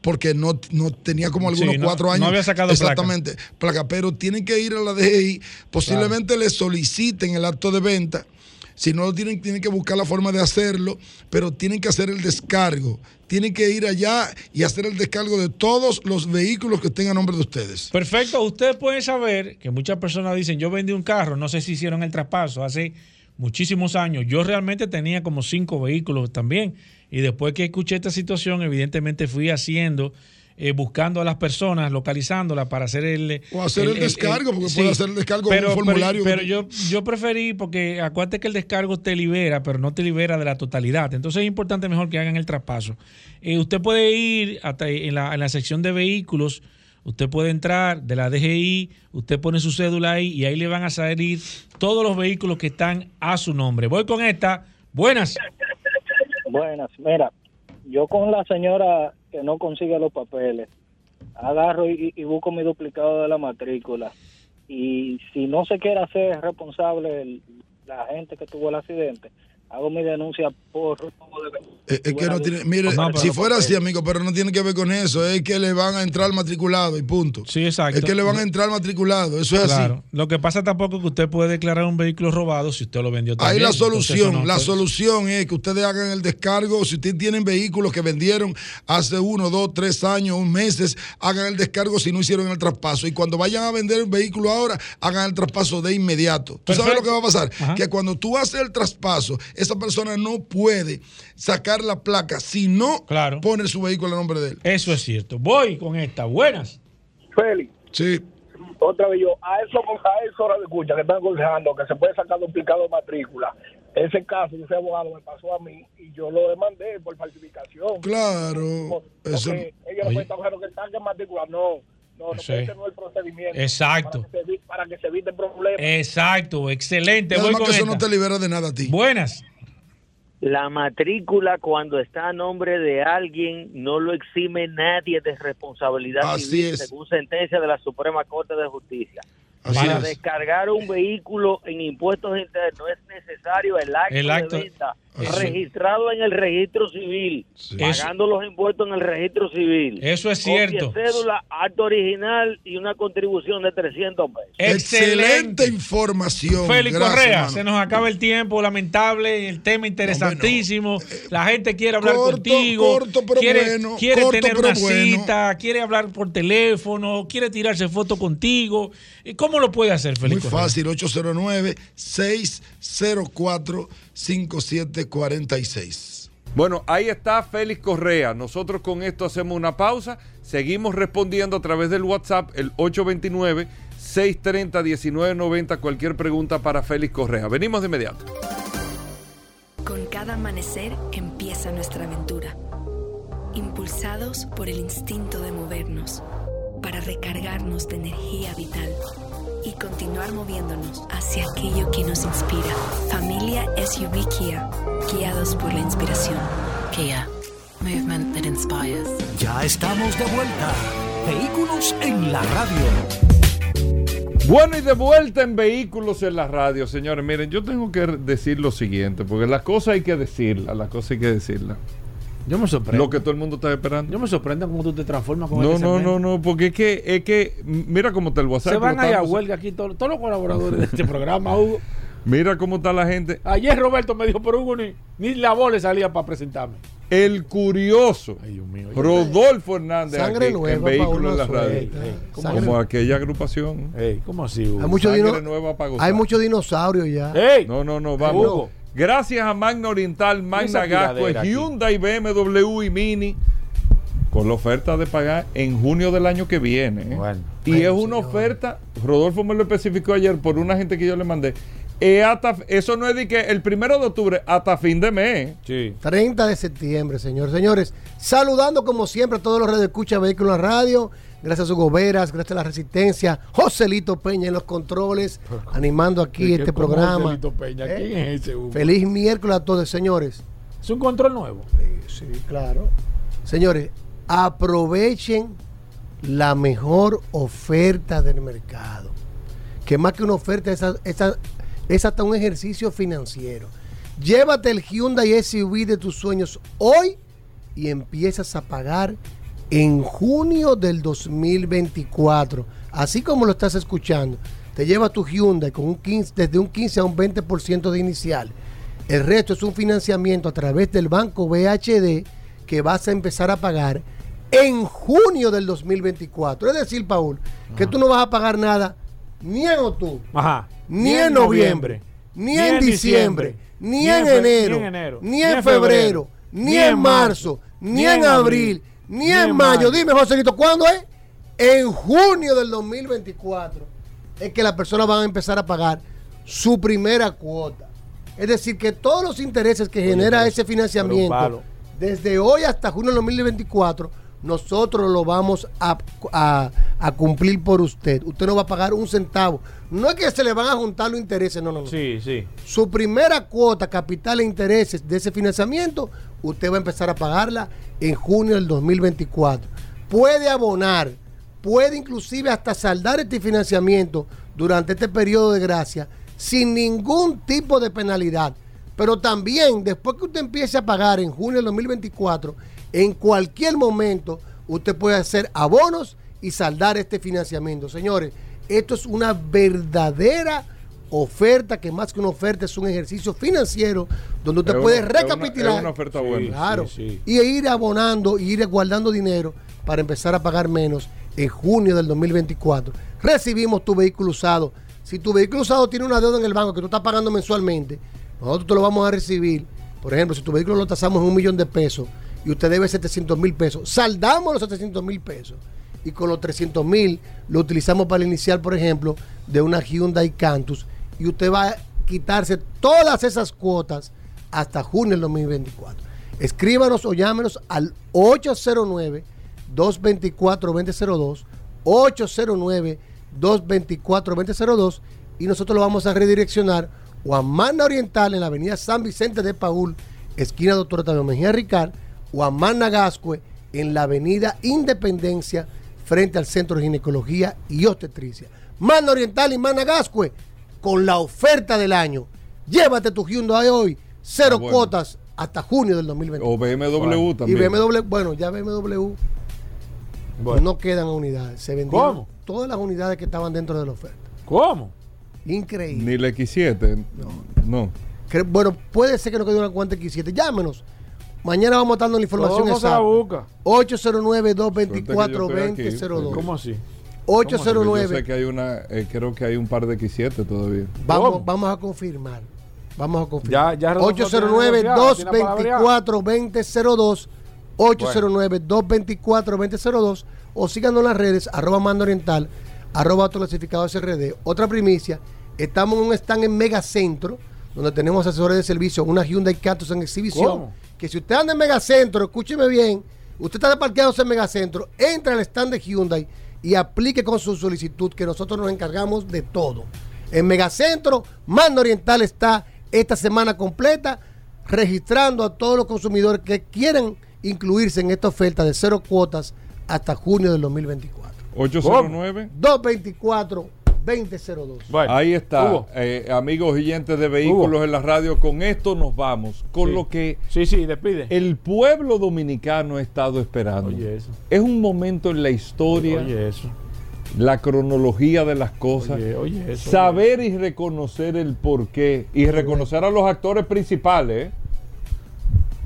Speaker 12: porque no, no tenía como
Speaker 2: Sí,
Speaker 12: algunos
Speaker 2: no-
Speaker 12: cuatro
Speaker 2: no
Speaker 12: años.
Speaker 2: había sacado.
Speaker 12: Exactamente, placa. Pero tienen que ir a la DGI, posiblemente le soliciten el acto de venta. Si no lo tienen, tienen que buscar la forma de hacerlo, pero tienen que hacer el descargo. Tienen que ir allá y hacer el descargo de todos los vehículos que estén a nombre de ustedes.
Speaker 2: Perfecto, ustedes pueden saber que muchas personas dicen, yo vendí un carro, no sé si hicieron el traspaso hace muchísimos años. Yo realmente tenía como cinco vehículos también. Y después que escuché esta situación, evidentemente fui haciendo, eh, buscando a las personas, localizándolas para hacer el...
Speaker 12: O hacer el descargo, porque puede hacer el descargo con un
Speaker 2: pero,
Speaker 12: formulario
Speaker 2: Pero, yo, yo preferí, porque acuérdate que el descargo te libera, pero no te libera de la totalidad. Entonces es importante mejor que hagan el traspaso. Eh, usted puede ir hasta en la, en la sección de vehículos, usted puede entrar de la DGI, usted pone su cédula ahí y ahí le van a salir todos los vehículos que están a su nombre. Voy con esta. Buenas.
Speaker 16: Buenas, mira, yo con la señora que no consigue los papeles, agarro y, y busco mi duplicado de la matrícula. Y si no se quiere hacer responsable el- la gente que tuvo el accidente, hago mi denuncia por robo de
Speaker 12: Eh, Es que no tiene, mire,
Speaker 2: No, pero
Speaker 12: si fuera así, amigo, pero no tiene que ver con eso, es que le van a entrar matriculado y punto.
Speaker 2: Sí, exacto.
Speaker 12: Es que le van a entrar matriculado, eso es
Speaker 2: Claro.
Speaker 12: así.
Speaker 2: Lo que pasa tampoco es que usted puede declarar un vehículo robado si usted lo vendió
Speaker 12: Ahí
Speaker 2: también.
Speaker 12: la
Speaker 2: Entonces,
Speaker 12: solución,
Speaker 2: no-
Speaker 12: la solución es que ustedes hagan el descargo. Si ustedes tienen vehículos que vendieron hace uno, dos, tres años, un meses, hagan el descargo si no hicieron el traspaso. Y cuando vayan a vender un vehículo ahora, hagan el traspaso de inmediato. ¿Tú sabes lo que va a pasar? Que cuando tú haces el traspaso, esa persona no puede sacar la placa si no pone su vehículo a nombre de él.
Speaker 2: Eso es cierto. Voy con esta. Buenas.
Speaker 15: Félix.
Speaker 12: Sí.
Speaker 15: Otra vez yo, a eso, a eso ahora de escucha que están aconsejando que se puede sacar duplicado de matrícula. Ese caso, yo soy abogado, me pasó a mí y yo lo demandé por falsificación.
Speaker 12: Claro.
Speaker 15: Porque
Speaker 12: Eso,
Speaker 15: ellos no buscando que saque matrícula. No, no, no,
Speaker 2: Sí.
Speaker 15: ese no es el procedimiento.
Speaker 2: Exacto.
Speaker 15: Para que se, evite problemas.
Speaker 2: Exacto, excelente. Voy con
Speaker 12: que eso no
Speaker 2: esta.
Speaker 12: te libera de nada a ti.
Speaker 2: Buenas.
Speaker 17: La matrícula cuando está a nombre de alguien no lo exime nadie de responsabilidad
Speaker 12: Así
Speaker 17: civil
Speaker 12: es.
Speaker 17: según sentencia de la Suprema Corte de Justicia.
Speaker 12: Así
Speaker 17: Para
Speaker 12: es.
Speaker 17: descargar un vehículo en impuestos internos es necesario el acto,
Speaker 2: El acto-
Speaker 17: de venta
Speaker 2: Así.
Speaker 17: registrado en el registro civil, pagando los impuestos en el registro civil.
Speaker 2: Eso es
Speaker 17: Copia,
Speaker 2: cierto.
Speaker 17: cédula, acto original y una contribución de 300 pesos.
Speaker 12: Excelente información.
Speaker 2: Félix
Speaker 12: Gracias,
Speaker 2: Correa, se nos acaba el tiempo, lamentable, el tema interesantísimo. La gente quiere hablar
Speaker 12: eh, corto,
Speaker 2: contigo,
Speaker 12: corto, pero
Speaker 2: quiere,
Speaker 12: bueno,
Speaker 2: quiere
Speaker 12: corto,
Speaker 2: tener
Speaker 12: pero
Speaker 2: una
Speaker 12: bueno.
Speaker 2: cita, quiere hablar por teléfono, quiere tirarse foto contigo. ¿Y ¿Cómo lo puede hacer,
Speaker 12: Muy
Speaker 2: Félix Correa?
Speaker 12: fácil, 809-604-5746.
Speaker 1: Bueno, ahí está Félix Correa. Nosotros con esto hacemos una pausa. Seguimos respondiendo a través del WhatsApp, el 829-630-1990. Cualquier pregunta para Félix Correa. Venimos de inmediato.
Speaker 7: Con cada amanecer empieza nuestra aventura. Impulsados por el instinto de movernos, para recargarnos de energía vital y continuar moviéndonos hacia aquello que nos inspira. Familia SUV Kia, guiados por la inspiración.
Speaker 8: Kia, movement that inspires.
Speaker 3: Ya estamos de vuelta. Vehículos en la radio.
Speaker 1: Bueno, y de vuelta en vehículos en la radio, señores. Miren, yo tengo que decir lo siguiente, porque las cosas hay que decirlas, las cosas hay que decirlas.
Speaker 2: Yo me sorprendo.
Speaker 1: Lo que todo el mundo está esperando.
Speaker 2: Yo me sorprendo cómo tú te transformas con
Speaker 1: No,
Speaker 2: este
Speaker 1: no, no, no, porque es que, es que, mira cómo está el WhatsApp.
Speaker 2: Se van a ir a huelga aquí todos, todos los colaboradores de este programa, Hugo.
Speaker 1: Mira cómo está la gente.
Speaker 2: Ayer Roberto me dijo, pero Hugo ni, ni la voz le salía para presentarme.
Speaker 1: El curioso Rodolfo Hernández
Speaker 18: Sangre
Speaker 1: aquí,
Speaker 18: nueva
Speaker 1: en
Speaker 18: uno
Speaker 1: en la radio. como, aquella agrupación.
Speaker 2: ¿Cómo así, Hugo?
Speaker 18: Hay mucho,
Speaker 1: Sangre
Speaker 18: dino-
Speaker 1: nueva pa' gozar.
Speaker 18: hay muchos dinosaurios ya.
Speaker 1: No, no, no, vamos.
Speaker 18: Hugo.
Speaker 1: Gracias a Magna Oriental, Magna Gasco,
Speaker 18: aquí.
Speaker 1: Hyundai, BMW y Mini. Con la oferta de pagar en junio del año que viene. ¿eh? y es una oferta, Rodolfo me lo especificó ayer por una gente que yo le mandé. es hasta- eso no es de que el primero de octubre hasta fin de mes.
Speaker 2: Sí.
Speaker 18: 30 de septiembre, señores. Señores, saludando como siempre a todos los redes escucha Vehículos Radio. Gracias a Hugo Veras, gracias a la Resistencia, Joselito Peña en los controles, animando aquí este
Speaker 2: ¿Cómo
Speaker 18: programa.
Speaker 2: Joselito Peña?
Speaker 18: ¿Eh?
Speaker 2: ¿Quién es ese, Hugo?
Speaker 18: Feliz miércoles a todos, señores.
Speaker 2: Es un control nuevo.
Speaker 18: Sí, claro. Señores, aprovechen la mejor oferta del mercado. Que más que una oferta es, es- es hasta un ejercicio financiero. Llévate el Hyundai SUV de tus sueños hoy y empiezas a pagar en junio del 2024. Así como lo estás escuchando. Te lleva tu Hyundai con un 15, desde un 15 a un 20% de inicial. El resto es un financiamiento a través del banco BHD que vas a empezar a pagar en junio del 2024. Es decir, Paul, que tú no vas a pagar nada ni en octubre,
Speaker 2: Ajá.
Speaker 18: ni, en noviembre, ni, en diciembre, ni, en, enero,
Speaker 2: ni en enero,
Speaker 18: ni en febrero, ni en marzo, ni en abril, ni en mayo. Dime, Joselito, ¿cuándo es? En junio del 2024 es que las personas van a empezar a pagar su primera cuota. Es decir, que todos los intereses que genera ese financiamiento desde hoy hasta junio del 2024, nosotros lo vamos a, a- a cumplir por usted. Usted no va a pagar un centavo. No es que se le van a juntar los intereses, no, no, no.
Speaker 2: Sí, sí.
Speaker 18: Su primera cuota, capital e intereses de ese financiamiento, usted va a empezar a pagarla en junio del 2024. Puede abonar, puede inclusive hasta saldar este financiamiento durante este periodo de gracia sin ningún tipo de penalidad. Pero también, después que usted empiece a pagar en junio del 2024, en cualquier momento usted puede hacer abonos y saldar este financiamiento. Señores, esto es una verdadera oferta, que más que una oferta es un ejercicio financiero donde usted
Speaker 1: Es
Speaker 18: puede
Speaker 1: una- es una-
Speaker 18: recapitular.
Speaker 1: es una oferta buena.
Speaker 18: Claro.
Speaker 1: Sí, sí.
Speaker 18: Y ir abonando y ir guardando dinero para empezar a pagar menos en junio del 2024. Recibimos tu vehículo usado. Si tu vehículo usado tiene una deuda en el banco que tú estás pagando mensualmente, nosotros te lo vamos a recibir. Por ejemplo, si tu vehículo lo tasamos en un millón de pesos y usted debe 700 mil pesos, saldamos los 700 mil pesos y con los 300 mil lo utilizamos para iniciar, por ejemplo, de una Hyundai Cantus y usted va a quitarse todas esas cuotas hasta junio del 2024. Escríbanos o llámenos al 809-224-2002, 809-224-2002 y nosotros lo vamos a redireccionar o a Magna Oriental en la avenida San Vicente de Paul, esquina Doctor Tadeo Mejía Ricard, o a Magna Gascue en la avenida Independencia frente al Centro de Ginecología y Obstetricia. Magna Oriental y Magna Gascue con la oferta del año. Llévate tu Hyundai hoy, cero
Speaker 1: Ah, bueno.
Speaker 18: cuotas hasta junio del 2020.
Speaker 1: O BMW
Speaker 18: Y
Speaker 1: también.
Speaker 18: BMW, bueno, ya BMW no quedan unidades. Se vendieron
Speaker 1: ¿Cómo?
Speaker 18: todas las unidades que estaban dentro de la oferta.
Speaker 2: ¿Cómo?
Speaker 18: Increíble.
Speaker 1: Ni la X7. No.
Speaker 18: Cre- Bueno, puede ser que no quede una cuenta X7. Llámenos. Mañana vamos dando la información
Speaker 2: ¿Cómo se la
Speaker 18: exacta.
Speaker 2: busca?
Speaker 18: 809-224-2002.
Speaker 2: ¿Cómo así?
Speaker 18: 809.
Speaker 1: Yo sé que hay una, eh, creo que hay un par de X7 todavía.
Speaker 18: Vamos, vamos a confirmar. Vamos a confirmar.
Speaker 1: Ya- ya Rodolfo tiene negociado, tiene
Speaker 18: 809-224-2002. 809-224-2002. O síganos en las redes, arroba mando oriental, arroba autoclasificado SRD. Otra primicia, estamos en un stand en Megacentro, donde tenemos asesores de servicio, una Hyundai Cantus en exhibición.
Speaker 2: ¿Cómo?
Speaker 18: Que si usted anda en Megacentro, escúcheme bien, usted está parqueándose en Megacentro, entra al stand de Hyundai y aplique con su solicitud, que nosotros nos encargamos de todo. En Megacentro, Mando Oriental está esta semana completa registrando a todos los consumidores que quieran incluirse en esta oferta de cero cuotas hasta junio del 2024.
Speaker 1: 809.
Speaker 18: 224-2002.
Speaker 1: Ahí está, eh, amigos oyentes de vehículos en la radio. Con esto nos vamos. Con
Speaker 2: Sí.
Speaker 1: lo que
Speaker 2: Sí, sí, despide.
Speaker 1: el pueblo dominicano ha estado esperando.
Speaker 2: Oye, eso.
Speaker 1: Es un momento en la historia,
Speaker 2: Oye, eso.
Speaker 1: la cronología de las cosas,
Speaker 2: Oye, oye, eso,
Speaker 1: saber y reconocer el porqué y reconocer a los actores principales ¿eh?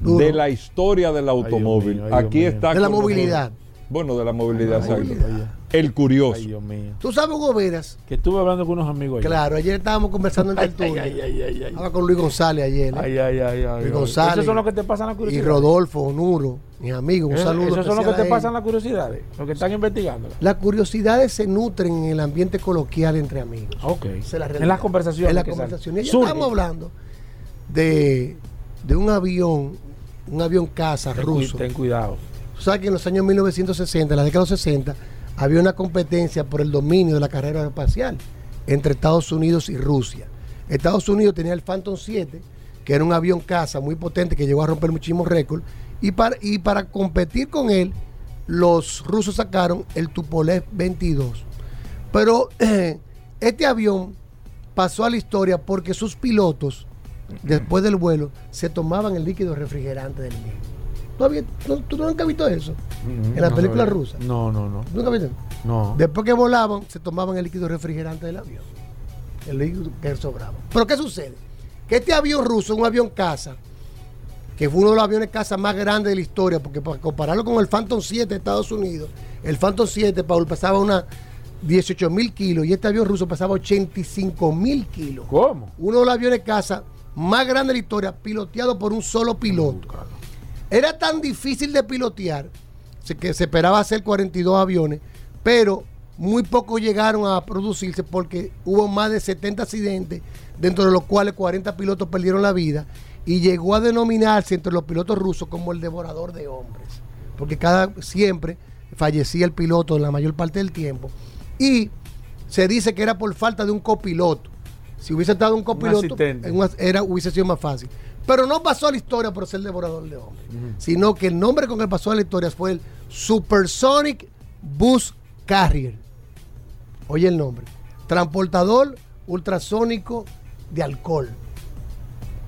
Speaker 18: Duro.
Speaker 1: de la historia del automóvil.
Speaker 2: mío, ay, Dios
Speaker 1: Aquí está
Speaker 18: De la movilidad.
Speaker 1: Bueno, de la movilidad,
Speaker 18: la.
Speaker 1: El curioso.
Speaker 2: Ay, Dios mío.
Speaker 18: Tú sabes, Hugo Veras.
Speaker 2: Que estuve hablando con unos amigos ayer.
Speaker 18: Claro, ayer estábamos conversando en
Speaker 2: Ay,
Speaker 18: tertulia.
Speaker 2: ay, ay, ay, ay.
Speaker 18: Estaba con Luis González ayer. ¿eh?
Speaker 2: Ay, ay, ay, ay.
Speaker 18: Luis. González.
Speaker 2: Esos son los que te pasan la
Speaker 18: Y
Speaker 2: curiosidad.
Speaker 18: Rodolfo, Onuro, mis amigos, un
Speaker 2: Esos-
Speaker 18: saludo.
Speaker 2: Esos son los que te
Speaker 18: a
Speaker 2: pasan las curiosidades. Los que están investigando.
Speaker 18: Las curiosidades se nutren en el ambiente coloquial entre amigos.
Speaker 2: Ok.
Speaker 18: Esa es la
Speaker 2: En las conversaciones
Speaker 18: En las conversaciones. Ya estamos hablando de, de un avión, un avión caza
Speaker 2: Ten,
Speaker 18: ruso.
Speaker 2: ten cuidado.
Speaker 18: Tú sabes que en los años 1960, en la década de los 60, había una competencia por el dominio de la carrera espacial entre Estados Unidos y Rusia. Estados Unidos tenía el Phantom 7, que era un avión caza muy potente que llegó a romper muchísimos récords, y para, y para competir con él, los rusos sacaron el Tupolev 22. Pero eh, este avión pasó a la historia porque sus pilotos, después del vuelo, se tomaban el líquido refrigerante del mismo. ¿Tú, habías- no- tú nunca has visto eso? en la
Speaker 2: No
Speaker 18: película
Speaker 2: sabía.
Speaker 18: rusa.
Speaker 2: No, no, no.
Speaker 18: ¿Nunca viste?
Speaker 2: No.
Speaker 18: Después que volaban, se tomaban el líquido refrigerante del avión. El líquido que sobraba. Pero ¿qué sucede? Que este avión ruso, un avión caza, que fue uno de los aviones caza más grandes de la historia, porque para compararlo con el Phantom 7 de Estados Unidos, el Phantom 7, Paul, pesaba unas 18 mil kilos y este avión ruso pesaba 85 mil kilos.
Speaker 2: ¿Cómo?
Speaker 18: Uno de los aviones caza más grandes de la historia, piloteado por un solo piloto. Era tan difícil de pilotear que se esperaba hacer 42 aviones, pero muy pocos llegaron a producirse porque hubo más de 70 accidentes, dentro de los cuales 40 pilotos perdieron la vida, y llegó a denominarse entre los pilotos rusos como el devorador de hombres, porque cada siempre fallecía el piloto la mayor parte del tiempo, y se dice que era por falta de un copiloto. Si hubiese estado un copiloto, en una- era, hubiese sido más fácil. Pero no pasó a la historia por ser devorador de hombres, sino que el nombre con el que pasó a la historia fue el Supersonic Bus Carrier. Oye el nombre. Transportador ultrasónico de alcohol.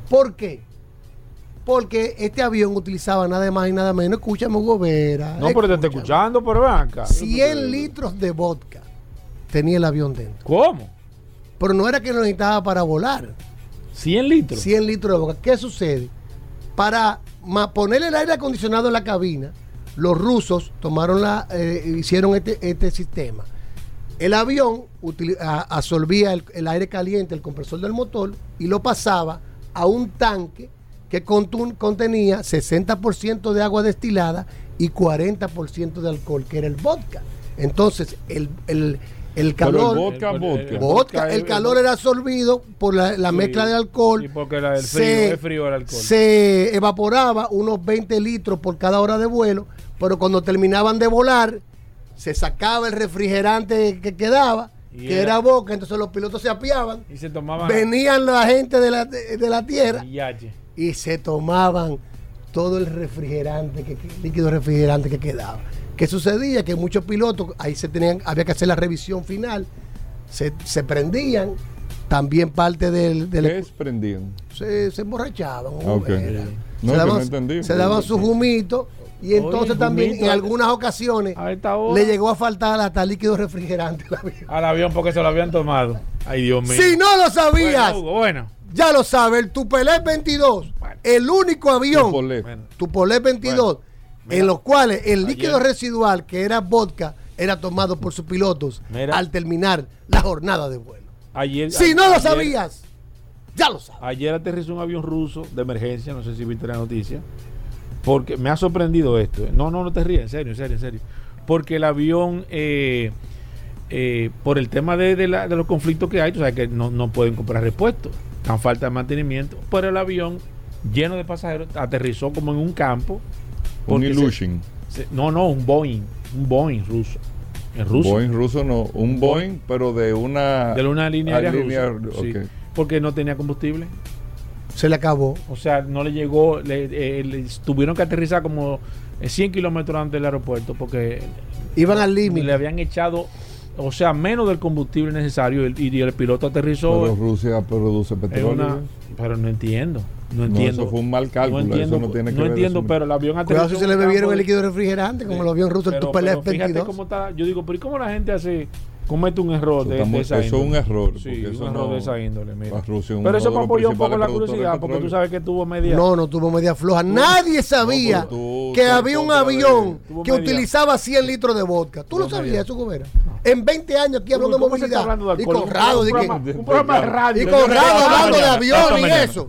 Speaker 18: ¿Por qué? Porque este avión utilizaba nada más y nada menos, escúchame Hugo Vera.
Speaker 2: No, pero te estoy escuchando, ven acá.
Speaker 18: 100 litros de vodka tenía el avión dentro.
Speaker 2: ¿Cómo?
Speaker 18: Pero no era que lo necesitaba para volar.
Speaker 2: 100 litros.
Speaker 18: 100 litros de vodka. ¿Qué sucede? Para poner el aire acondicionado en la cabina, los rusos tomaron la, eh, hicieron este, este sistema. El avión absorbía el, el aire caliente, el compresor del motor, y lo pasaba a un tanque que contun- contenía 60% de agua destilada y 40% de alcohol, que era el vodka. Entonces, el, el
Speaker 1: Pero el
Speaker 18: calor...
Speaker 1: vodka,
Speaker 2: El-
Speaker 1: vodka.
Speaker 2: el-
Speaker 18: vodka, el calor era absorbido por la, la
Speaker 2: Sí.
Speaker 18: mezcla de alcohol.
Speaker 2: Sí, porque la- el
Speaker 18: se-
Speaker 2: frío, es frío el alcohol.
Speaker 18: Se evaporaba unos 20 litros por cada hora de vuelo, pero cuando terminaban de volar, se sacaba el refrigerante que quedaba,
Speaker 2: Y
Speaker 18: que
Speaker 2: era-
Speaker 18: era boca, entonces los pilotos se apiaban.
Speaker 2: Y se tomaban.
Speaker 18: Venían la gente de la, de, de la tierra
Speaker 2: Y yache.
Speaker 18: y se tomaban todo el refrigerante, que, que- líquido refrigerante que quedaba. ¿Qué sucedía? Que muchos pilotos, ahí se tenían, había que hacer la revisión final, se, se prendían, también parte del...
Speaker 1: ¿Qué es prendían?
Speaker 18: Se, emborrachaban. Okay.
Speaker 1: No,
Speaker 18: se daban, se daban sus jumitos y entonces también en algunas ocasiones le llegó a faltar hasta líquido refrigerante al avión.
Speaker 2: Al avión porque se lo habían tomado. Ay, Dios mío.
Speaker 18: Si no lo sabías,
Speaker 2: bueno,
Speaker 18: ya lo sabes, el Tupolet 22, el único avión,
Speaker 2: Tupolet,
Speaker 18: Tupolet 22, en los cuales el líquido residual que era vodka era tomado por sus pilotos al terminar la jornada de vuelo.
Speaker 2: Ayer,
Speaker 18: si no lo sabías, ya lo sabes.
Speaker 2: Ayer aterrizó un avión ruso de emergencia, no sé si viste la noticia, porque me ha sorprendido esto. ¿eh? No, no, no te rías, en serio, en serio, en serio. Porque el avión, eh, eh, por el tema de, de, los conflictos que hay, tú sabes que no, no pueden comprar repuestos, tan falta de mantenimiento, pero el avión lleno de pasajeros aterrizó como en un campo
Speaker 1: un
Speaker 2: se- se- no, no, un Boeing, un Boeing ruso. En ruso.
Speaker 1: Boeing ruso no, un Boeing, pero de una
Speaker 2: De una línea aérea
Speaker 1: línea-
Speaker 2: rusa. sí,
Speaker 1: ok.
Speaker 2: porque no tenía combustible.
Speaker 18: Se le acabó.
Speaker 2: O sea, no le llegó, le, eh, le- tuvieron que aterrizar como eh, 100 kilómetros antes del aeropuerto porque
Speaker 18: Iban al límite.
Speaker 2: le habían echado, o sea, menos del combustible necesario y, y el piloto aterrizó.
Speaker 1: Pero Rusia produce petróleo.
Speaker 2: una- pero no entiendo, no
Speaker 1: No,
Speaker 2: entiendo.
Speaker 1: eso fue un mal cálculo,
Speaker 2: No entiendo,
Speaker 1: eso no tiene que
Speaker 2: no
Speaker 1: ver
Speaker 2: entiendo, pero el avión aterrizó.
Speaker 18: Cuidado si se
Speaker 2: en
Speaker 18: le bebieron el líquido refrigerante, como el avión ruso, el
Speaker 2: pero,
Speaker 18: Tupolev
Speaker 2: pero fíjate
Speaker 18: 22.
Speaker 2: cómo está. Yo digo, pero ¿y cómo la gente hace, comete un error
Speaker 1: Eso
Speaker 2: de, de esa
Speaker 1: eso es un error,
Speaker 2: Sí, un error
Speaker 1: no-
Speaker 2: de esa índole, mira.
Speaker 1: Rusia
Speaker 2: Pero eso
Speaker 1: los
Speaker 2: apoyó un poco la curiosidad, porque tú sabes que tuvo media.
Speaker 18: No, no tuvo media floja. Nadie sabía
Speaker 1: pero tú
Speaker 18: que había
Speaker 1: en
Speaker 18: un
Speaker 1: de-
Speaker 18: avión que
Speaker 2: media.
Speaker 18: utilizaba 100 litros de vodka. ¿Tú lo
Speaker 2: Tuvo
Speaker 18: sabías eso, Gobera? En 20 años aquí hablando de
Speaker 2: ¿Cómo se está
Speaker 18: movilidad.
Speaker 2: hablando de
Speaker 18: y? Conrado,
Speaker 2: Un un programa de radio.
Speaker 18: y Conrado hablando de avión y eso.